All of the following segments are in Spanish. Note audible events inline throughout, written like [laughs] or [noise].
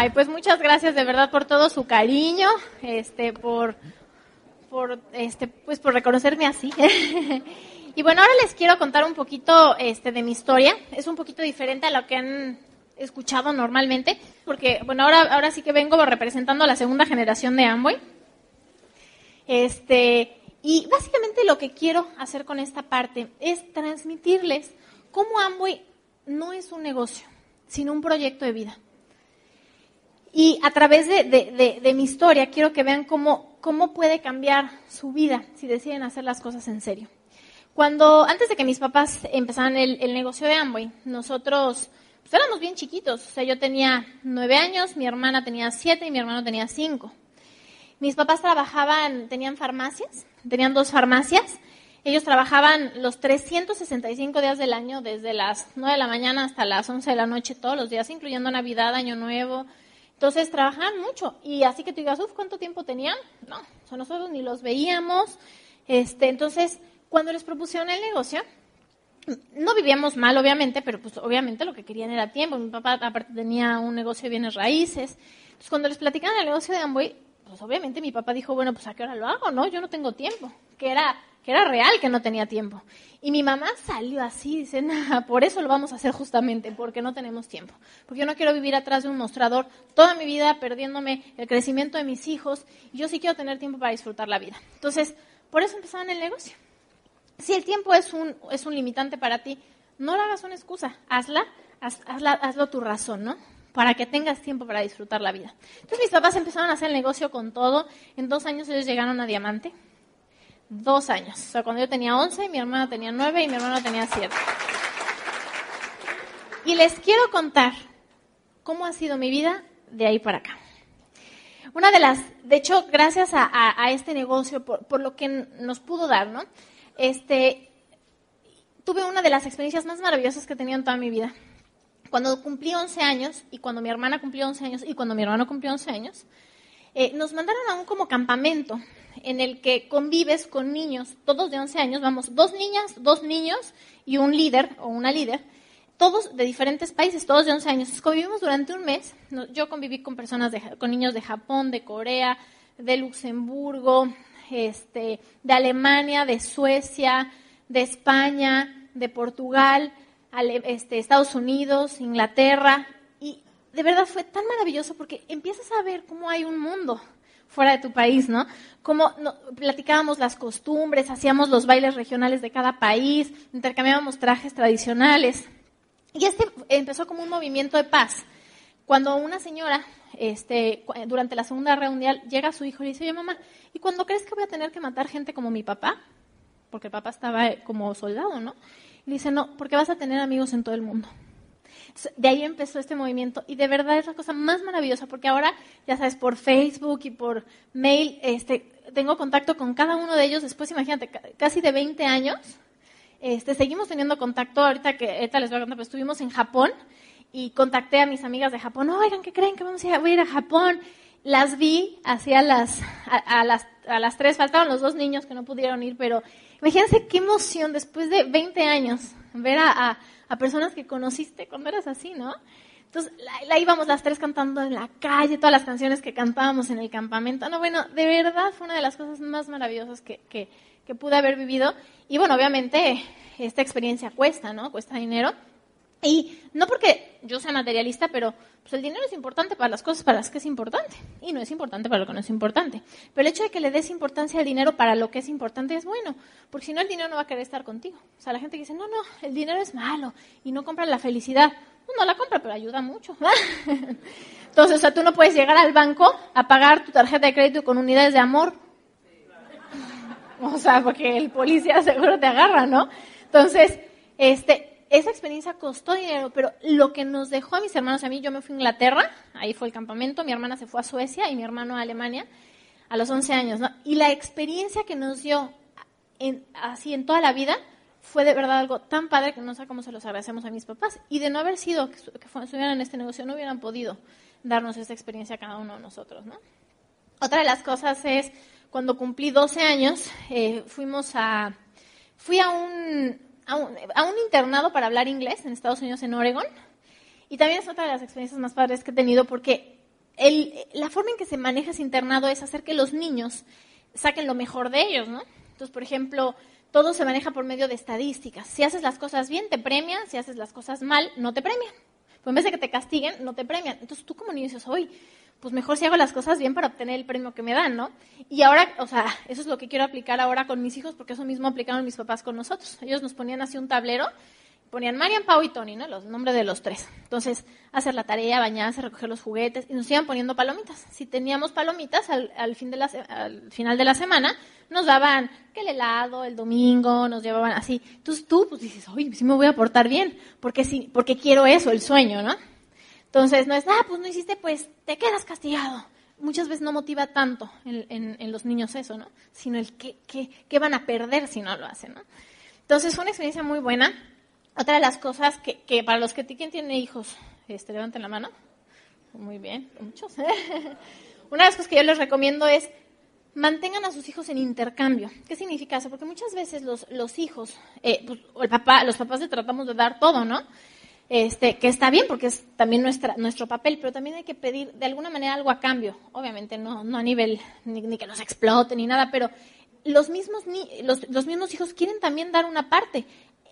Ay, pues muchas gracias de verdad por todo su cariño, este, por, por, este, pues por reconocerme así. [laughs] y bueno, ahora les quiero contar un poquito, este, de mi historia. Es un poquito diferente a lo que han escuchado normalmente, porque bueno, ahora, ahora sí que vengo representando a la segunda generación de Amway. Este, y básicamente lo que quiero hacer con esta parte es transmitirles cómo Amway no es un negocio, sino un proyecto de vida. Y a través de, mi historia quiero que vean cómo, cómo puede cambiar su vida si deciden hacer las cosas en serio. Cuando, antes de que mis papás empezaran el, el negocio de Amway, nosotros pues, éramos bien chiquitos. O sea, yo tenía nueve años, mi hermana tenía siete y mi hermano tenía cinco. Mis papás trabajaban, tenían farmacias, tenían dos farmacias. Ellos trabajaban los 365 días del año, desde las 9 de la mañana hasta las 11 de la noche, todos los días, incluyendo Navidad, Año Nuevo. Entonces trabajaban mucho. Y así que tú digas, uff, ¿cuánto tiempo tenían? No, nosotros ni los veíamos. Este, entonces, cuando les propusieron el negocio, no vivíamos mal, obviamente, pero pues obviamente lo que querían era tiempo. Mi papá aparte tenía un negocio de bienes raíces. Entonces, cuando les platicaban el negocio de Amway, pues obviamente mi papá dijo, bueno, pues a qué hora lo hago, ¿no? Yo no tengo tiempo. Que era, que era real que no tenía tiempo. Y mi mamá salió así, dice, por eso lo vamos a hacer justamente, porque no tenemos tiempo. Porque yo no quiero vivir atrás de un mostrador toda mi vida perdiéndome el crecimiento de mis hijos. Yo sí quiero tener tiempo para disfrutar la vida. Entonces, por eso empezaron el negocio. Si el tiempo es un, es un limitante para ti, no lo hagas una excusa, hazla, hazla, hazlo tu razón, ¿no? Para que tengas tiempo para disfrutar la vida. Entonces mis papás empezaron a hacer el negocio con todo. En dos años ellos llegaron a Diamante. Dos años. O sea, cuando yo tenía 11, mi hermana tenía 9 y mi hermano tenía 7. Y les quiero contar cómo ha sido mi vida de ahí para acá. Una de las, de hecho, gracias a, este negocio, por, lo que nos pudo dar, ¿no? Este, tuve una de las experiencias más maravillosas que he tenido en toda mi vida. Cuando cumplí 11 años, y cuando mi hermana cumplió 11 años, y cuando mi hermano cumplió 11 años, eh, nos mandaron a un como campamento en el que convives con niños, todos de 11 años, vamos, dos niñas, dos niños y un líder o una líder, todos de diferentes países, todos de 11 años. Convivimos durante un mes. Yo conviví con personas, de, con niños de Japón, de Corea, de Luxemburgo, este, de Alemania, de Suecia, de España, de Portugal, este, Estados Unidos, Inglaterra. De verdad fue tan maravilloso porque empiezas a ver cómo hay un mundo fuera de tu país, ¿no? Cómo platicábamos las costumbres, hacíamos los bailes regionales de cada país, intercambiábamos trajes tradicionales. Y este empezó como un movimiento de paz. Cuando una señora, este, durante la Segunda Guerra Mundial, llega a su hijo y le dice, oye mamá, ¿y cuando crees que voy a tener que matar gente como mi papá? Porque el papá estaba como soldado, ¿no? Y dice, no, porque vas a tener amigos en todo el mundo. De ahí empezó este movimiento y de verdad es la cosa más maravillosa porque ahora, ya sabes, por Facebook y por mail, este, tengo contacto con cada uno de ellos después, imagínate, casi de 20 años. Este, seguimos teniendo contacto, ahorita que ahorita les voy a contar, pues estuvimos en Japón y contacté a mis amigas de Japón, oigan, ¿qué creen que vamos a ir a, ir a Japón? Las vi hacia las, a, las, a las tres, faltaban los dos niños que no pudieron ir, pero imagínense qué emoción después de 20 años ver a, a personas que conociste cuando eras así, ¿no? Entonces, la, íbamos las tres cantando en la calle, todas las canciones que cantábamos en el campamento. No, bueno, de verdad fue una de las cosas más maravillosas que, que, que pude haber vivido. Y bueno, obviamente, esta experiencia cuesta, ¿no? Cuesta dinero. Y no porque yo sea materialista, pero pues el dinero es importante para las cosas para las que es importante y no es importante para lo que no es importante. Pero el hecho de que le des importancia al dinero para lo que es importante es bueno, porque si no el dinero no va a querer estar contigo. O sea, la gente dice, no, no, el dinero es malo y no compra la felicidad. No, la compra, pero ayuda mucho. [laughs] Entonces, o sea, tú no puedes llegar al banco a pagar tu tarjeta de crédito con unidades de amor. [laughs] O sea, porque el policía [laughs] seguro te agarra, ¿no? Entonces, este, esa experiencia costó dinero, pero lo que nos dejó a mis hermanos, a mí, yo me fui a Inglaterra, ahí fue el campamento, mi hermana se fue a Suecia y mi hermano a Alemania a los 11 años, ¿no? Y la experiencia que nos dio en, así en toda la vida fue de verdad algo tan padre que no sé cómo se los agradecemos a mis papás. Y de no haber sido que, estuvieran en este negocio, no hubieran podido darnos esta experiencia a cada uno de nosotros, ¿no? Otra de las cosas es, cuando cumplí 12 años, eh, fuimos a, fui a un, a un, internado para hablar inglés en Estados Unidos, en Oregon. Y también es otra de las experiencias más padres que he tenido porque la forma en que se maneja ese internado es hacer que los niños saquen lo mejor de ellos, ¿no? Entonces, por ejemplo, todo se maneja por medio de estadísticas. Si haces las cosas bien, te premian. Si haces las cosas mal, no te premian. Pues en vez de que te castiguen, no te premian. Entonces tú como niño dices, hoy, pues mejor si hago las cosas bien para obtener el premio que me dan, ¿no? Y ahora, o sea, eso es lo que quiero aplicar ahora con mis hijos, porque eso mismo aplicaron mis papás con nosotros. Ellos nos ponían así un tablero ponían Marian, Pau y Tony, ¿no? Los nombres de los tres. Entonces, hacer la tarea, bañarse, recoger los juguetes y nos iban poniendo palomitas. Si teníamos palomitas al, fin de la, al final de la semana, nos daban que el helado, el domingo, nos llevaban así. Entonces tú pues dices, oye, sí me voy a portar bien, porque sí, porque quiero eso, el sueño, ¿no? Entonces no es, ah, pues no hiciste, pues te quedas castigado. Muchas veces no motiva tanto en, los niños eso, ¿no? Sino el qué, qué, qué van a perder si no lo hacen, ¿no? Entonces fue una experiencia muy buena otra de las cosas que, para los que ¿quién tiene hijos, este, levanten la mano. Muy bien, muchos. [laughs] Una de las cosas que yo les recomiendo es mantengan a sus hijos en intercambio. ¿Qué significa eso? Porque muchas veces los, hijos, eh, pues, los papás le tratamos de dar todo, ¿no? Este, que está bien porque es también nuestra, nuestro papel, pero también hay que pedir de alguna manera algo a cambio. Obviamente no, no a nivel ni, ni que nos explote ni nada, pero los mismos, ni, los, los mismos hijos quieren también dar una parte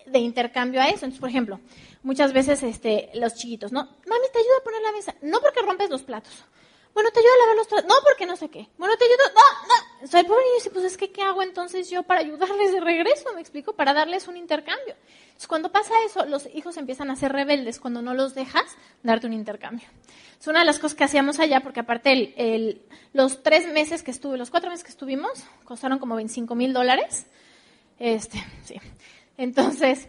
de intercambio a eso. Entonces, por ejemplo, muchas veces este, los chiquitos, ¿no? Mami, te ayuda a poner la mesa. No porque rompes los platos. Bueno, te ayuda a lavar los platos. No porque no sé qué. Bueno, te ayuda. No, no. O sea, el pobre niño dice, pues es que, ¿qué hago entonces yo para ayudarles de regreso? Me explico, para darles un intercambio. Entonces, cuando pasa eso, los hijos empiezan a ser rebeldes cuando no los dejas darte un intercambio. Es una de las cosas que hacíamos allá, porque aparte el, el, los tres meses que estuve, los cuatro meses que estuvimos, costaron como 25 mil dólares. Este, sí. Entonces,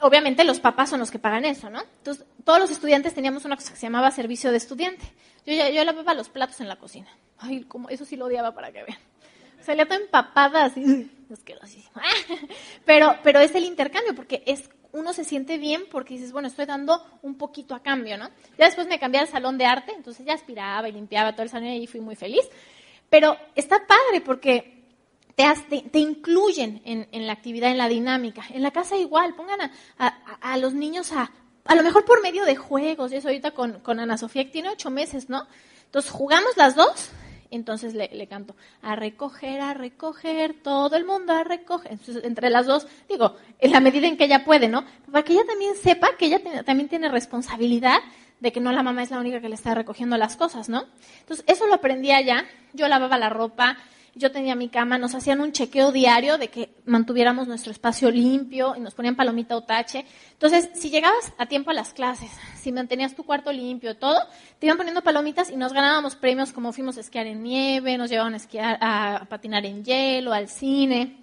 obviamente los papás son los que pagan eso, ¿no? Entonces, todos los estudiantes teníamos una cosa que se llamaba servicio de estudiante. Yo, yo, yo lavaba los platos en la cocina. Ay, como eso sí lo odiaba para que vean. Salía toda empapada así, asquerosísimo. [laughs] Pero, pero es el intercambio, porque es uno se siente bien porque dices, bueno, estoy dando un poquito a cambio, ¿no? Ya después me cambié al salón de arte, entonces ya aspiraba y limpiaba todo el salón y fui muy feliz. Pero está padre porque te, te, incluyen en, en, la actividad, en la dinámica. En la casa igual, pongan a, a, los niños a, a lo mejor por medio de juegos, eso ahorita con, con Ana Sofía, que tiene ocho meses, ¿no? Entonces jugamos las dos, entonces le, le, canto, a recoger, a recoger, todo el mundo a recoger. Entonces, entre las dos, digo, en la medida en que ella puede, ¿no? Para que ella también sepa que ella también tiene responsabilidad de que no la mamá es la única que le está recogiendo las cosas, ¿no? Entonces, eso lo aprendí allá. Yo lavaba la ropa, yo tenía mi cama, nos hacían un chequeo diario de que mantuviéramos nuestro espacio limpio y nos ponían palomita o tache. Entonces, si llegabas a tiempo a las clases, si mantenías tu cuarto limpio, todo, te iban poniendo palomitas y nos ganábamos premios como fuimos a esquiar en nieve, nos llevaban a esquiar, a patinar en hielo, al cine.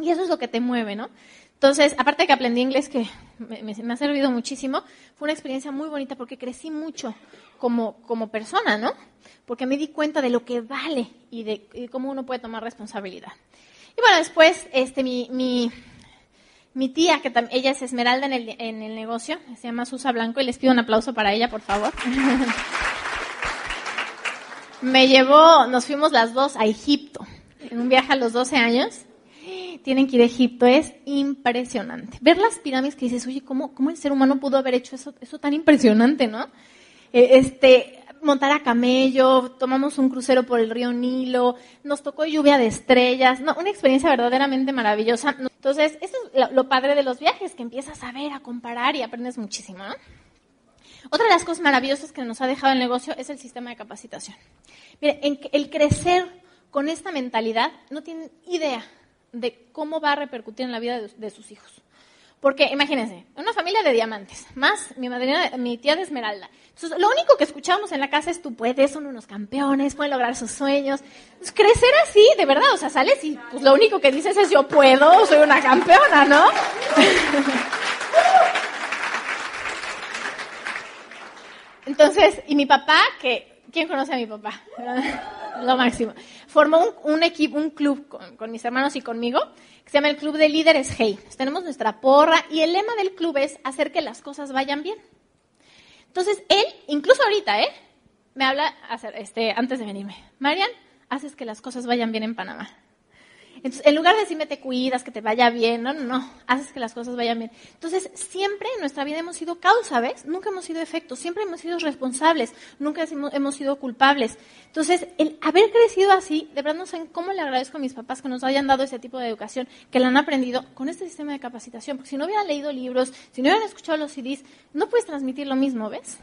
Y eso es lo que te mueve, ¿no? Entonces, aparte de que aprendí inglés, que me, ha servido muchísimo, fue una experiencia muy bonita porque crecí mucho como, como persona, ¿no? Porque me di cuenta de lo que vale y de, cómo uno puede tomar responsabilidad. Y bueno, después, este, mi, mi, mi tía, que ella es Esmeralda en el, en el negocio, se llama Susa Blanco, y les pido un aplauso para ella, por favor. [laughs] me llevó, nos fuimos las dos a Egipto, en un viaje a los 12 años tienen que ir a Egipto, es impresionante. Ver las pirámides que dices, oye, ¿cómo, cómo el ser humano pudo haber hecho eso, eso tan impresionante, no? Eh, este, montar a camello, tomamos un crucero por el río Nilo, nos tocó lluvia de estrellas, no, una experiencia verdaderamente maravillosa. Entonces, eso es lo, padre de los viajes, que empiezas a ver, a comparar y aprendes muchísimo, ¿no? Otra de las cosas maravillosas que nos ha dejado el negocio es el sistema de capacitación. Mire, el crecer con esta mentalidad no tienen idea de cómo va a repercutir en la vida de, sus hijos. Porque imagínense, una familia de diamantes, más mi madrina, mi tía de Esmeralda. Entonces, lo único que escuchábamos en la casa es tú puedes, son unos campeones, pueden lograr sus sueños. Crecer así, de verdad, o sea, sales y pues lo único que dices es yo puedo, soy una campeona, ¿no? [laughs] Entonces, y mi papá, que, ¿quién conoce a mi papá? Lo máximo. Formó un, equipo, un club con, mis hermanos y conmigo, que se llama el Club de Líderes Hey. tenemos nuestra porra y el lema del club es hacer que las cosas vayan bien. Entonces, él, incluso ahorita, ¿eh? Me habla hacer, este, antes de venirme. Marian, haces que las cosas vayan bien en Panamá. Entonces, en lugar de decirme te cuidas, que te vaya bien, no, no, no, haces que las cosas vayan bien. Entonces, siempre en nuestra vida hemos sido causa, ¿ves? Nunca hemos sido efecto, siempre hemos sido responsables, nunca hemos sido culpables. Entonces, el haber crecido así, de verdad no sé cómo le agradezco a mis papás que nos hayan dado ese tipo de educación, que la han aprendido con este sistema de capacitación, porque si no hubieran leído libros, si no hubieran escuchado los CDs, no puedes transmitir lo mismo, ¿ves?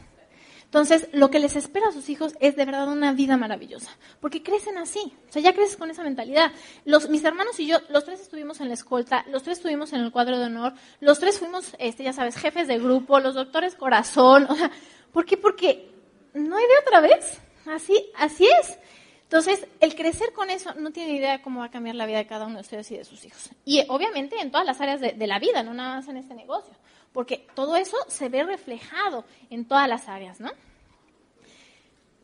Entonces, lo que les espera a sus hijos es de verdad una vida maravillosa, porque crecen así, o sea, ya creces con esa mentalidad. Los, mis hermanos y yo, los tres estuvimos en la escolta, los tres estuvimos en el cuadro de honor, los tres fuimos, este, ya sabes, jefes de grupo, los doctores corazón, o sea, ¿por qué? Porque no hay de otra vez, así, así es. Entonces, el crecer con eso no tiene idea de cómo va a cambiar la vida de cada uno de ustedes y de sus hijos. Y obviamente en todas las áreas de, de la vida, no nada más en este negocio porque todo eso se ve reflejado en todas las áreas, ¿no?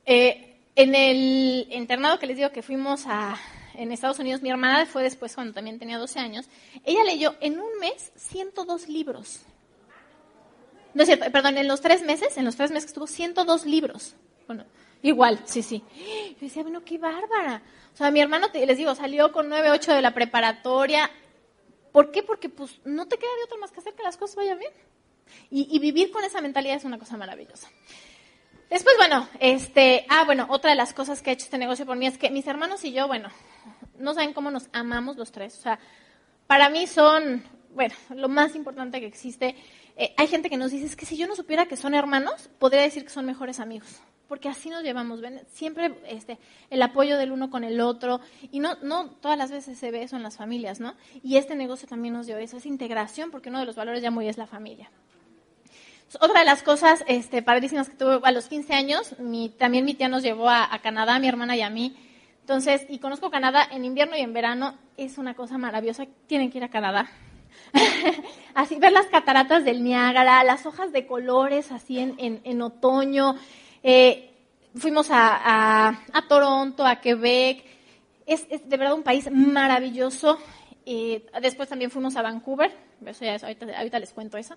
Eh, en el internado que les digo que fuimos a, en Estados Unidos, mi hermana fue después cuando también tenía 12 años, ella leyó en un mes 102 libros. No es cierto, perdón, en los tres meses, en los tres meses que estuvo, 102 libros. Bueno, igual, sí, sí. Yo decía, bueno, qué bárbara. O sea, mi hermano, les digo, salió con 9, 8 de la preparatoria, ¿Por qué? Porque pues no te queda de otra más que hacer que las cosas vayan bien. Y, vivir con esa mentalidad es una cosa maravillosa. Después, bueno, este, ah, bueno, otra de las cosas que ha hecho este negocio por mí es que mis hermanos y yo, bueno, no saben cómo nos amamos los tres. O sea, para mí son, bueno, lo más importante que existe. Eh, hay gente que nos dice, es que si yo no supiera que son hermanos, podría decir que son mejores amigos porque así nos llevamos, ¿ven? Siempre este, el apoyo del uno con el otro, y no, no todas las veces se ve eso en las familias, ¿no? Y este negocio también nos dio eso, esa integración, porque uno de los valores ya muy es la familia. Otra de las cosas este, padrísimas que tuve a los 15 años, mi, también mi tía nos llevó a, a Canadá, mi hermana y a mí. Entonces, y conozco Canadá en invierno y en verano, es una cosa maravillosa. Tienen que ir a Canadá. [laughs] así ver las cataratas del Niágara, las hojas de colores así en, en otoño, eh, fuimos a, Toronto, a Quebec. Es, de verdad un país maravilloso. Eh, después también fuimos a Vancouver. Eso ya ahorita, les cuento eso.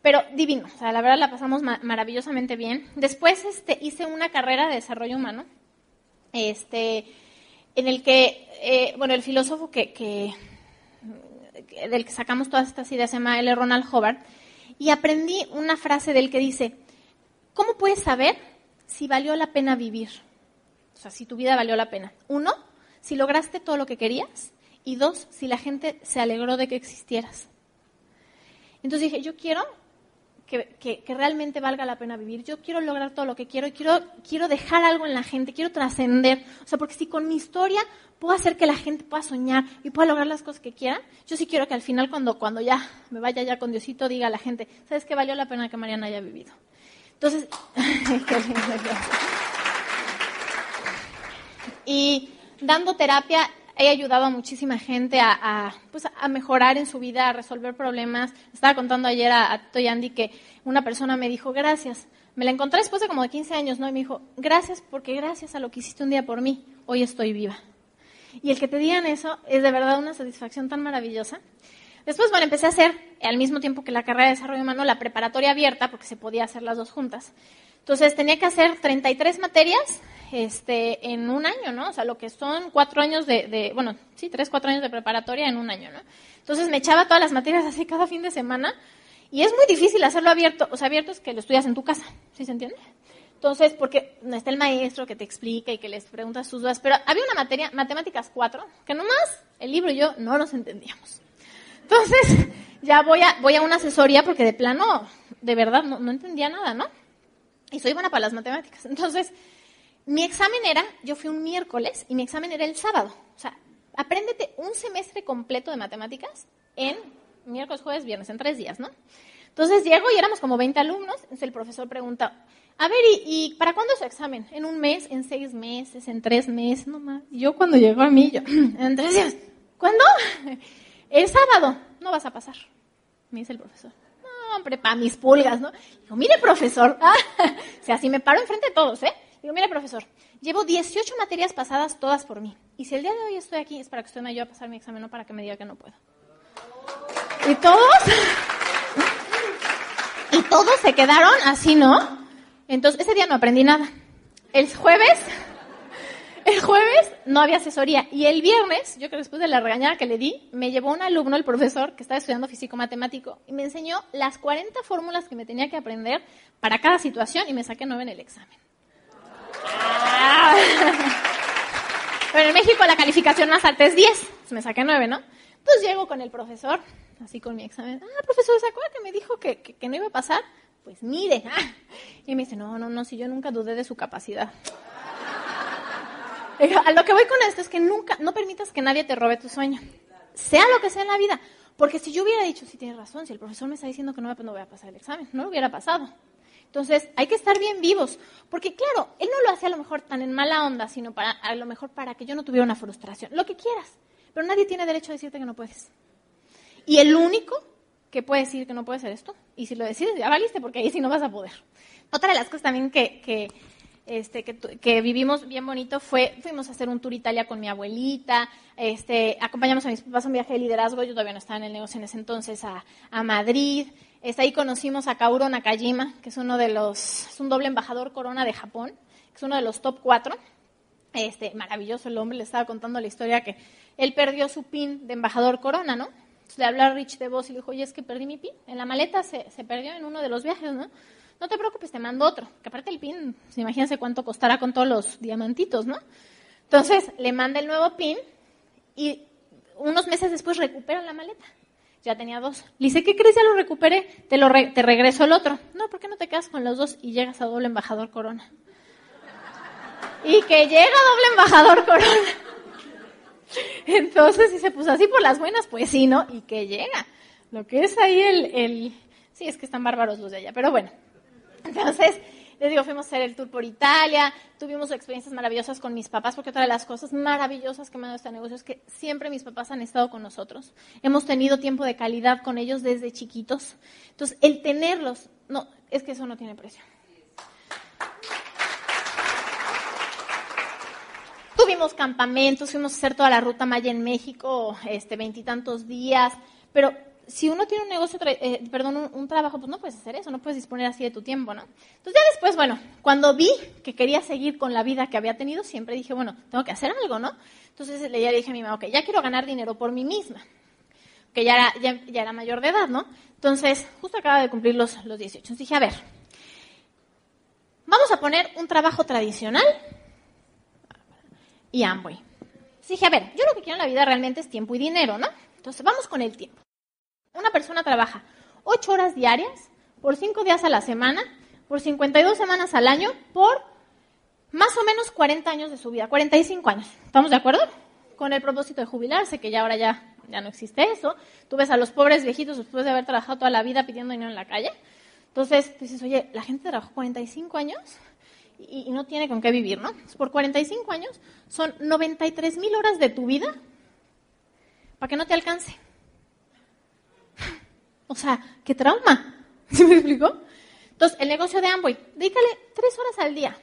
Pero divino. O sea, la verdad la pasamos maravillosamente bien. Después este, hice una carrera de desarrollo humano. Este, en el que, eh, bueno, el filósofo que, del que sacamos todas estas ideas se llama L. Ronald Hobart, y aprendí una frase del que dice, ¿cómo puedes saber si valió la pena vivir. O sea, si tu vida valió la pena. Uno, si lograste todo lo que querías. Y dos, si la gente se alegró de que existieras. Entonces dije, yo quiero que, realmente valga la pena vivir. Yo quiero lograr todo lo que quiero y quiero, quiero dejar algo en la gente, quiero trascender. O sea, porque si con mi historia puedo hacer que la gente pueda soñar y pueda lograr las cosas que quiera, yo sí quiero que al final, cuando, cuando ya me vaya ya con Diosito, diga a la gente, ¿sabes qué valió la pena que Mariana haya vivido? Entonces, [laughs] y dando terapia he ayudado a muchísima gente a, pues, a, mejorar en su vida, a resolver problemas. Estaba contando ayer a, a Toyandi que una persona me dijo, gracias. Me la encontré después de como de 15 años, ¿no? Y me dijo, gracias porque gracias a lo que hiciste un día por mí, hoy estoy viva. Y el que te digan eso es de verdad una satisfacción tan maravillosa. Después, bueno, empecé a hacer, al mismo tiempo que la carrera de desarrollo humano, la preparatoria abierta, porque se podía hacer las dos juntas. Entonces tenía que hacer 33 materias este, en un año, ¿no? O sea, lo que son cuatro años de, bueno, sí, tres, cuatro años de preparatoria en un año, ¿no? Entonces me echaba todas las materias así cada fin de semana y es muy difícil hacerlo abierto. O sea, abierto es que lo estudias en tu casa, ¿sí se entiende? Entonces, porque está el maestro que te explica y que les pregunta sus dudas, pero había una materia, matemáticas 4, que nomás el libro y yo no nos entendíamos. Entonces, [laughs] ya voy a, voy a una asesoría porque de plano, de verdad, no entendía nada, ¿no? Y soy buena para las matemáticas. Entonces, mi examen era, yo fui un miércoles y mi examen era el sábado. O sea, apréndete un semestre completo de matemáticas en miércoles, jueves, viernes, en tres días, ¿no? Entonces llego y éramos como 20 alumnos. Entonces el profesor pregunta, a ver, ¿y, para cuándo es su examen? ¿En un mes? ¿En seis meses? ¿En tres meses? No más. Yo cuando llegó a mí, yo, [clears throat] en tres días. ¿Cuándo? El sábado. No vas a pasar, me dice el profesor hombre, para mis pulgas, ¿no? Digo, mire, profesor, [laughs] o sea, si me paro enfrente de todos, ¿eh? Digo, mire, profesor, llevo 18 materias pasadas todas por mí. Y si el día de hoy estoy aquí es para que usted me ayude a pasar mi examen, no para que me diga que no puedo. Y todos, [laughs] y todos se quedaron así, ¿no? Entonces, ese día no aprendí nada. El jueves, El jueves no había asesoría y el viernes, yo creo que después de la regañada que le di, me llevó un alumno, el profesor, que estaba estudiando físico-matemático, y me enseñó las 40 fórmulas que me tenía que aprender para cada situación y me saqué 9 en el examen. Ah. Pero en México la calificación más alta es 10, me saqué 9, ¿no? Entonces llego con el profesor, así con mi examen. Ah, profesor, ¿se acuerda que me dijo que, que, no iba a pasar? Pues mire. Y me dice, no, no, no, si yo nunca dudé de su capacidad. A lo que voy con esto es que nunca, no permitas que nadie te robe tu sueño. Sea lo que sea en la vida. Porque si yo hubiera dicho, sí tienes razón, si el profesor me está diciendo que no, pues no voy a pasar el examen, no lo hubiera pasado. Entonces, hay que estar bien vivos. Porque claro, él no lo hacía a lo mejor tan en mala onda, sino para, a lo mejor para que yo no tuviera una frustración. Lo que quieras. Pero nadie tiene derecho a decirte que no puedes. Y el único que puede decir que no puede ser esto, y si lo decides, ya valiste, porque ahí sí no vas a poder. Otra de las cosas también que, este, que, vivimos bien bonito fue, fuimos a hacer un tour Italia con mi abuelita, este, acompañamos a mis papás a un viaje de liderazgo, yo todavía no estaba en el negocio en ese entonces, a, Madrid. Este, ahí conocimos a Kauro Nakajima, que es uno de los, es un doble embajador corona de Japón, que es uno de los top cuatro. Este, maravilloso el hombre, le estaba contando la historia que él perdió su pin de embajador corona, ¿no? le habló a Rich de voz y le dijo, oye, es que perdí mi pin. En la maleta se, se perdió en uno de los viajes, ¿no? No te preocupes, te mando otro. Que aparte el pin, pues, imagínense cuánto costará con todos los diamantitos, ¿no? Entonces le manda el nuevo pin y unos meses después recupera la maleta. Ya tenía dos. Le dice, ¿qué crees? Ya lo recuperé, te, lo te regreso el otro. No, ¿por qué no te quedas con los dos y llegas a doble embajador corona? Y que llega doble embajador corona. [laughs] Entonces, si se puso así por las buenas, pues sí, ¿no? Y que llega. Lo que es ahí el, el... Sí, es que están bárbaros los de allá, pero bueno. Entonces, les digo, fuimos a hacer el tour por Italia, tuvimos experiencias maravillosas con mis papás, porque otra de las cosas maravillosas que me ha dado este negocio es que siempre mis papás han estado con nosotros. Hemos tenido tiempo de calidad con ellos desde chiquitos. Entonces, el tenerlos, no, es que eso no tiene precio. Tuvimos campamentos, fuimos a hacer toda la ruta Maya en México, este, veintitantos días, pero si uno tiene un negocio, eh, perdón, un, trabajo, pues no puedes hacer eso, no puedes disponer así de tu tiempo, ¿no? Entonces ya después, bueno, cuando vi que quería seguir con la vida que había tenido, siempre dije, bueno, tengo que hacer algo, ¿no? Entonces le dije a mi mamá, ok, ya quiero ganar dinero por mí misma, que ya era, mayor de edad, ¿no? Entonces, justo acaba de cumplir los, los 18. Entonces dije, a ver, vamos a poner un trabajo tradicional y Amway. Entonces dije, a ver, yo lo que quiero en la vida realmente es tiempo y dinero, ¿no? Entonces vamos con el tiempo. Una persona trabaja 8 horas diarias por 5 días a la semana, por 52 semanas al año, por más o menos 40 años de su vida, 45 años. ¿Estamos de acuerdo? Con el propósito de jubilarse, que ya ahora ya, ya no existe eso. Tú ves a los pobres viejitos después de haber trabajado toda la vida pidiendo dinero en la calle. Entonces dices, oye, la gente trabajó 45 años y, no tiene con qué vivir, ¿no? Por 45 años son 93 mil horas de tu vida para que no te alcance. O sea, qué trauma. [laughs] ¿Se me explicó? Entonces, el negocio de Amway, dedícale tres horas al día,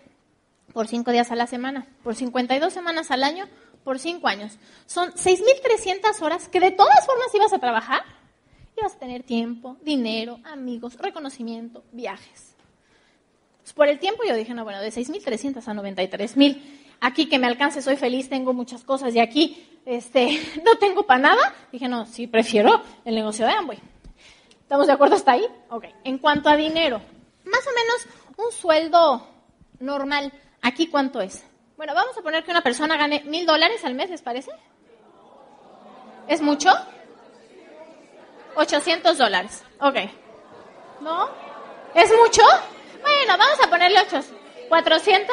por cinco días a la semana, por 52 semanas al año, por cinco años. Son 6.300 horas que de todas formas ibas a trabajar. Ibas a tener tiempo, dinero, amigos, reconocimiento, viajes. Pues por el tiempo yo dije, no, bueno, de 6.300 a 93.000. Aquí que me alcance, soy feliz, tengo muchas cosas. Y aquí este, [laughs] no tengo para nada. Dije, no, sí, prefiero el negocio de Amway. ¿Estamos de acuerdo hasta ahí? Ok. En cuanto a dinero, más o menos un sueldo normal, ¿aquí cuánto es? Bueno, vamos a poner que una persona gane mil dólares al mes, ¿les parece? ¿Es mucho? 800 dólares. Ok. ¿No? ¿Es mucho? Bueno, vamos a ponerle 800. ¿400?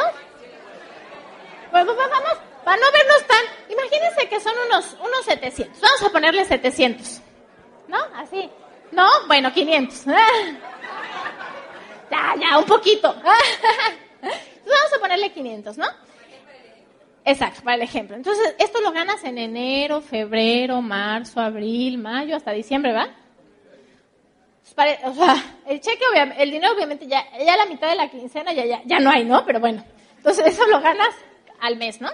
Pues, pues vamos, para no vernos tan... Imagínense que son unos, unos 700. Vamos a ponerle 700. ¿No? Así. ¿No? Bueno, 500. [laughs] ya, ya, un poquito. [laughs] vamos a ponerle 500, ¿no? Exacto, para el ejemplo. Entonces, esto lo ganas en enero, febrero, marzo, abril, mayo, hasta diciembre, ¿va? Pues o sea, el cheque, el dinero obviamente ya, ya la mitad de la quincena ya, ya, ya no hay, ¿no? Pero bueno, entonces eso lo ganas al mes, ¿no?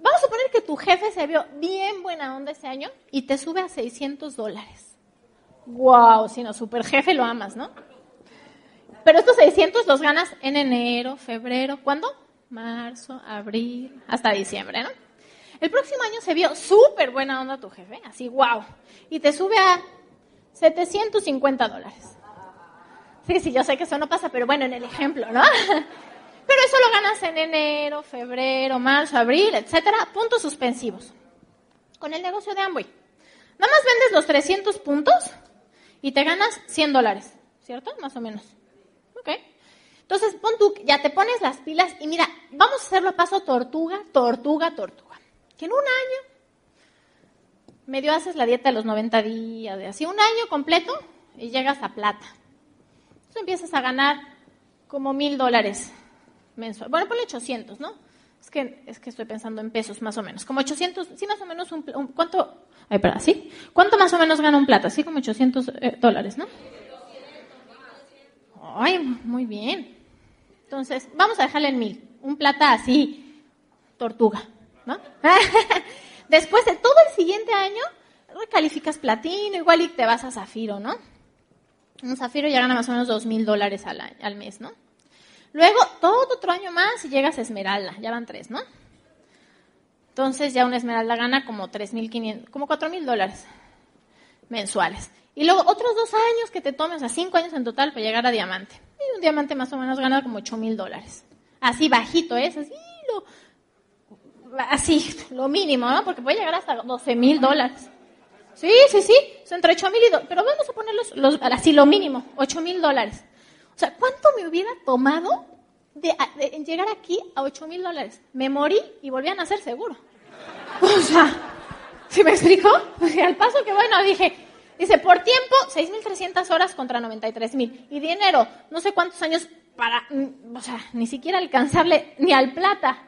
Vamos a poner que tu jefe se vio bien buena onda ese año y te sube a 600 dólares wow, si no, super jefe lo amas, ¿no? Pero estos 600 los ganas en enero, febrero, ¿cuándo? marzo, abril, hasta diciembre, ¿no? El próximo año se vio súper buena onda tu jefe, así, wow. Y te sube a 750 dólares. Sí, sí, yo sé que eso no pasa, pero bueno, en el ejemplo, ¿no? [laughs] Pero eso lo ganas en enero, febrero, marzo, abril, etcétera, puntos suspensivos. Con el negocio de Amway. Nada más vendes los 300 puntos y te ganas 100 dólares, ¿cierto? Más o menos. Ok. Entonces, pon tú, ya te pones las pilas y mira, vamos a hacerlo a paso tortuga, tortuga, tortuga. Que en un año medio haces la dieta de los 90 días, de así un año completo y llegas a plata. Entonces empiezas a ganar como mil dólares mensual. Bueno, ponle 800, ¿no? Es que, es que estoy pensando en pesos más o menos. Como 800, sí, más o menos un, ¿cuánto? Ay, perdón, ¿sí? ¿Cuánto más o menos gana un plato? Así como 800 eh, dólares, ¿no? Ay, muy bien. Entonces, vamos a dejarle en mil. Un plata así, tortuga, ¿no? [laughs] Después de todo el siguiente año, recalificas platino, igual y te vas a zafiro, ¿no? Un zafiro ya gana más o menos dos mil dólares al mes, ¿no? Luego, todo otro año más y llegas a esmeralda, ya van tres, ¿no? Entonces ya una esmeralda gana como tres mil quinientos, como cuatro mil dólares mensuales. Y luego otros dos años que te tomes, o sea, cinco años en total para llegar a diamante. Y un diamante más o menos gana como ocho mil dólares. Así bajito, ¿eh? Así lo, así, lo mínimo, ¿no? Porque puede llegar hasta 12 mil dólares. Sí, sí, sí, entre 8 mil y 2, pero vamos a ponerlos los, así lo mínimo, 8 mil dólares. O sea, ¿cuánto me hubiera tomado de, llegar aquí a 8 mil dólares? Me morí y volví a nacer seguro. O sea, ¿sí me explico? al paso que bueno, dije, dice, por tiempo, 6.300 horas contra 93.000. Y dinero, no sé cuántos años para, mm, o sea, ni siquiera alcanzarle ni al plata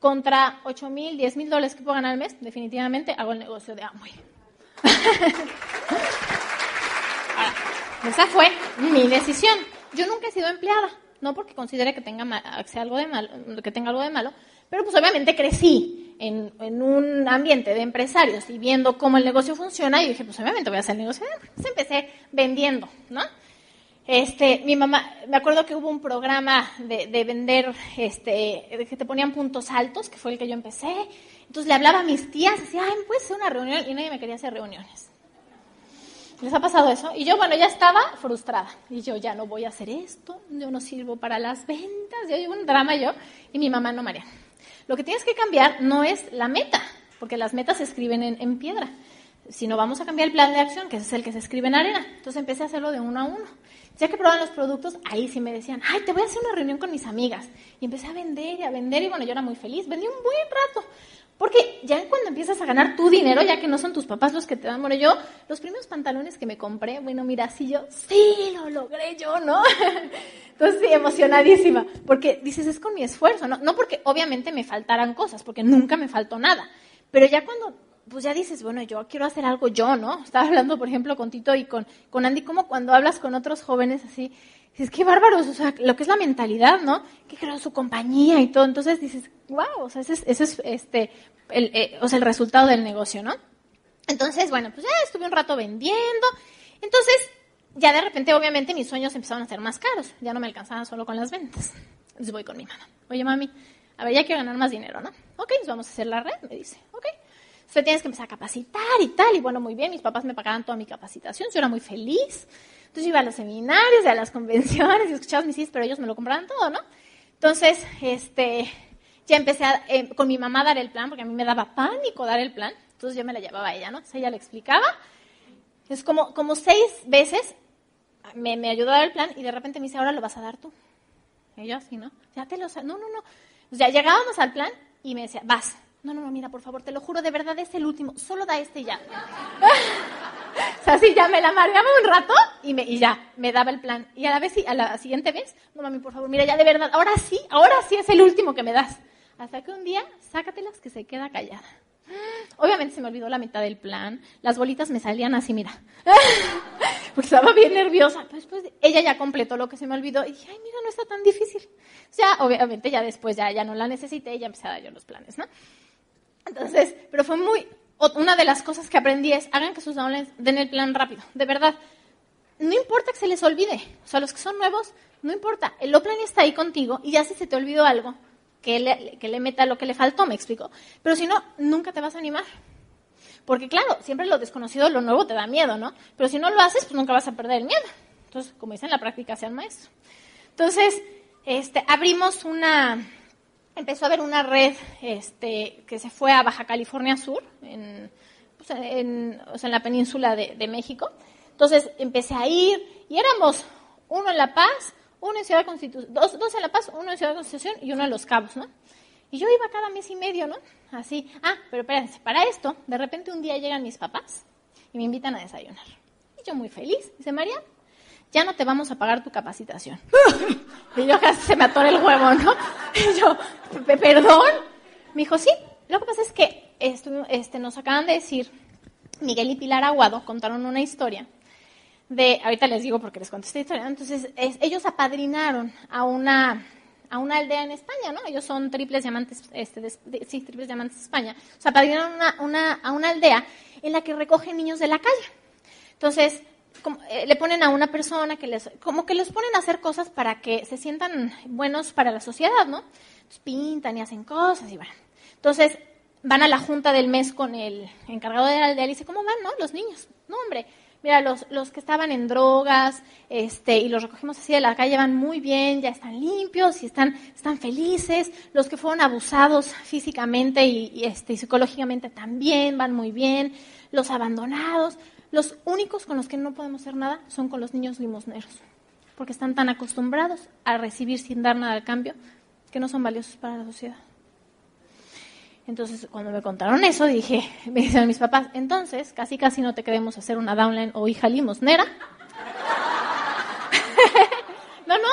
contra 8 mil, 10 mil dólares que puedo ganar al mes, definitivamente hago el negocio de Amway. [laughs] esa fue mi decisión. Yo nunca he sido empleada, no porque considere que tenga, algo de malo, que tenga algo de malo, pero pues obviamente crecí en, en, un ambiente de empresarios y viendo cómo el negocio funciona y dije, pues obviamente voy a hacer el negocio. Entonces empecé vendiendo, ¿no? Este, mi mamá, me acuerdo que hubo un programa de, de vender, este, de que te ponían puntos altos, que fue el que yo empecé. Entonces le hablaba a mis tías, decía, ay, puede ser una reunión, y nadie me quería hacer reuniones. ¿Les ha pasado eso? Y yo, bueno, ya estaba frustrada. Y yo, ya no voy a hacer esto, yo no sirvo para las ventas, yo llevo un drama yo, y mi mamá no, María. Lo que tienes que cambiar no es la meta, porque las metas se escriben en, en piedra, sino vamos a cambiar el plan de acción, que es el que se escribe en arena. Entonces empecé a hacerlo de uno a uno. Ya que probaban los productos, ahí sí me decían, ay, te voy a hacer una reunión con mis amigas. Y empecé a vender y a vender y bueno, yo era muy feliz. Vendí un buen rato. Porque ya cuando empiezas a ganar tu dinero, ya que no son tus papás los que te dan, bueno, yo, los primeros pantalones que me compré, bueno, mira, sí, yo, sí, lo logré yo, ¿no? [laughs] Entonces, sí, emocionadísima, porque dices, es con mi esfuerzo, ¿no? No porque obviamente me faltaran cosas, porque nunca me faltó nada, pero ya cuando pues ya dices, bueno, yo quiero hacer algo yo, ¿no? Estaba hablando, por ejemplo, con Tito y con, con Andy, como cuando hablas con otros jóvenes así, dices, qué bárbaros, o sea, lo que es la mentalidad, ¿no? Que creó su compañía y todo. Entonces dices, wow, o sea, ese es, es este, el, eh, o sea, el resultado del negocio, ¿no? Entonces, bueno, pues ya estuve un rato vendiendo. Entonces, ya de repente, obviamente, mis sueños empezaron a ser más caros. Ya no me alcanzaban solo con las ventas. Entonces voy con mi mamá. Oye, mami, a ver, ya quiero ganar más dinero, ¿no? Ok, pues vamos a hacer la red, me dice. Ok usted tienes que empezar a capacitar y tal. Y bueno, muy bien, mis papás me pagaban toda mi capacitación, yo era muy feliz. Entonces yo iba a los seminarios, a las convenciones y escuchaba mis hijos, pero ellos me lo compraban todo, ¿no? Entonces, este, ya empecé eh, con mi mamá a dar el plan, porque a mí me daba pánico dar el plan. Entonces yo me la llevaba a ella, ¿no? Entonces ella le explicaba. Es como, como seis veces me, me ayudó a dar el plan y de repente me dice, ahora lo vas a dar tú. Y yo así, ¿no? Ya te lo... No, no, no. O sea, llegábamos al plan y me decía, vas. No, no, no, mira, por favor, te lo juro, de verdad es el último. Solo da este ya. O sea, sí, ya me la mareaba un rato y, me, y ya, me daba el plan. Y a la, vez, a la siguiente vez, no, mami, por favor, mira, ya de verdad, ahora sí, ahora sí es el último que me das. Hasta que un día, sácatelas que se queda callada. Obviamente se me olvidó la mitad del plan. Las bolitas me salían así, mira. [laughs] Porque estaba bien nerviosa. Después ella ya completó lo que se me olvidó. Y dije, ay, mira, no está tan difícil. Sea, obviamente ya después ya, ya no la necesité y ya empecé a dar yo los planes, ¿no? Entonces, pero fue muy, una de las cosas que aprendí es, hagan que sus downlines den el plan rápido, de verdad. No importa que se les olvide, o sea, los que son nuevos, no importa, el plan está ahí contigo y ya si se te olvidó algo, que le, que le meta lo que le faltó, me explico. Pero si no, nunca te vas a animar. Porque claro, siempre lo desconocido, lo nuevo te da miedo, ¿no? Pero si no lo haces, pues nunca vas a perder el miedo. Entonces, como dicen, la práctica sea el maestro. Entonces, este, abrimos una, empezó a haber una red este, que se fue a Baja California Sur, en, pues, en, o sea, en la península de, México. Entonces empecé a ir y éramos uno en La Paz, uno en Ciudad Constitución, dos, dos en La Paz, uno en Ciudad Constitución y uno en Los Cabos, ¿no? Y yo iba cada mes y medio, ¿no? Así. Ah, pero espérense, para esto, de repente un día llegan mis papás y me invitan a desayunar. Y yo muy feliz. Dice, María, ya no te vamos a pagar tu capacitación. [laughs] y yo casi se me atora el huevo, ¿no? [laughs] Y yo, ¿perdón? Me dijo, sí. Lo que pasa es que este, nos acaban de decir, Miguel y Pilar Aguado contaron una historia de, ahorita les digo porque les cuento esta historia, entonces es, ellos apadrinaron a una a una aldea en España, ¿no? Ellos son triples diamantes, este, de, sí, triples diamantes de España. O sea, padrinaron una, una, a una aldea en la que recogen niños de la calle. Entonces, como, eh, le ponen a una persona que les, como que les ponen a hacer cosas para que se sientan buenos para la sociedad, ¿no? Entonces, pintan y hacen cosas y van. Entonces, van a la junta del mes con el encargado de la aldea y dice, ¿cómo van, no? Los niños. No, hombre, mira, los, los que estaban en drogas, este, y los recogimos así de la calle van muy bien, ya están limpios y están, están felices. Los que fueron abusados físicamente y, y, este, y psicológicamente también van muy bien. Los abandonados. Los únicos con los que no podemos hacer nada son con los niños limosneros, porque están tan acostumbrados a recibir sin dar nada al cambio que no son valiosos para la sociedad. Entonces, cuando me contaron eso, dije, me dicen mis papás, entonces, casi casi no te queremos hacer una downline o hija limosnera. [laughs] no, no,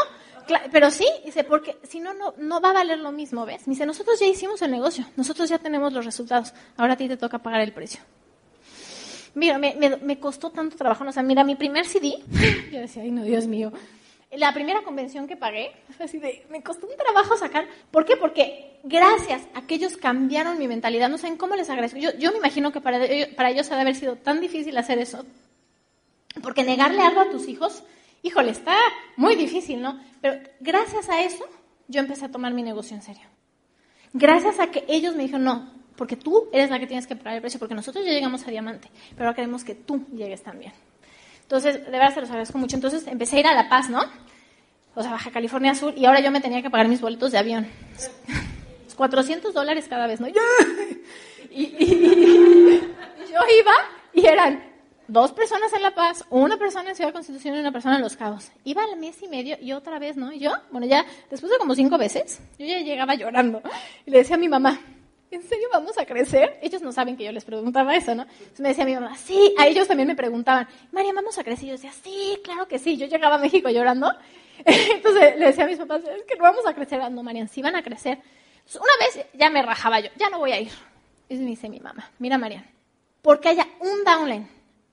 pero sí, dice, porque si no, no, no va a valer lo mismo, ¿ves? Me dice, nosotros ya hicimos el negocio, nosotros ya tenemos los resultados, ahora a ti te toca pagar el precio. Mira, me, costó tanto trabajo, o sea, mira, mi primer CD, [laughs] yo decía, ay no, Dios mío, la primera convención que pagué, [laughs] así de, me costó un trabajo sacar. ¿Por qué? Porque gracias a que ellos cambiaron mi mentalidad, no saben cómo les agradezco. Yo, yo me imagino que para, para ellos ha de haber sido tan difícil hacer eso. Porque negarle algo a tus hijos, híjole, está muy difícil, ¿no? Pero gracias a eso, yo empecé a tomar mi negocio en serio. Gracias a que ellos me dijeron, no, porque tú eres la que tienes que pagar el precio, porque nosotros ya llegamos a diamante, pero ahora queremos que tú llegues también. Entonces, de verdad se los agradezco mucho. Entonces empecé a ir a La Paz, ¿no? O sea, Baja California Sur, y ahora yo me tenía que pagar mis boletos de avión. [laughs] 400 dólares cada vez, ¿no? [laughs] Y, y, yo iba y eran dos personas en La Paz, una persona en Ciudad Constitución y una persona en Los Cabos. Iba al mes y medio y otra vez, ¿no? Y yo, bueno, ya después de como cinco veces, yo ya llegaba llorando. Y le decía a mi mamá, ¿en serio vamos a crecer? Ellos no saben que yo les preguntaba eso, ¿no? Entonces me decía mi mamá, sí, a ellos también me preguntaban, María, ¿vamos a crecer? Y yo decía, sí, claro que sí. Yo llegaba a México llorando. [laughs] Entonces le decía a mis papás, es que no vamos a crecer. No, María, sí van a crecer. Entonces, una vez ya me rajaba yo, ya no voy a ir. Y me dice mi mamá, mira, María, porque haya un downline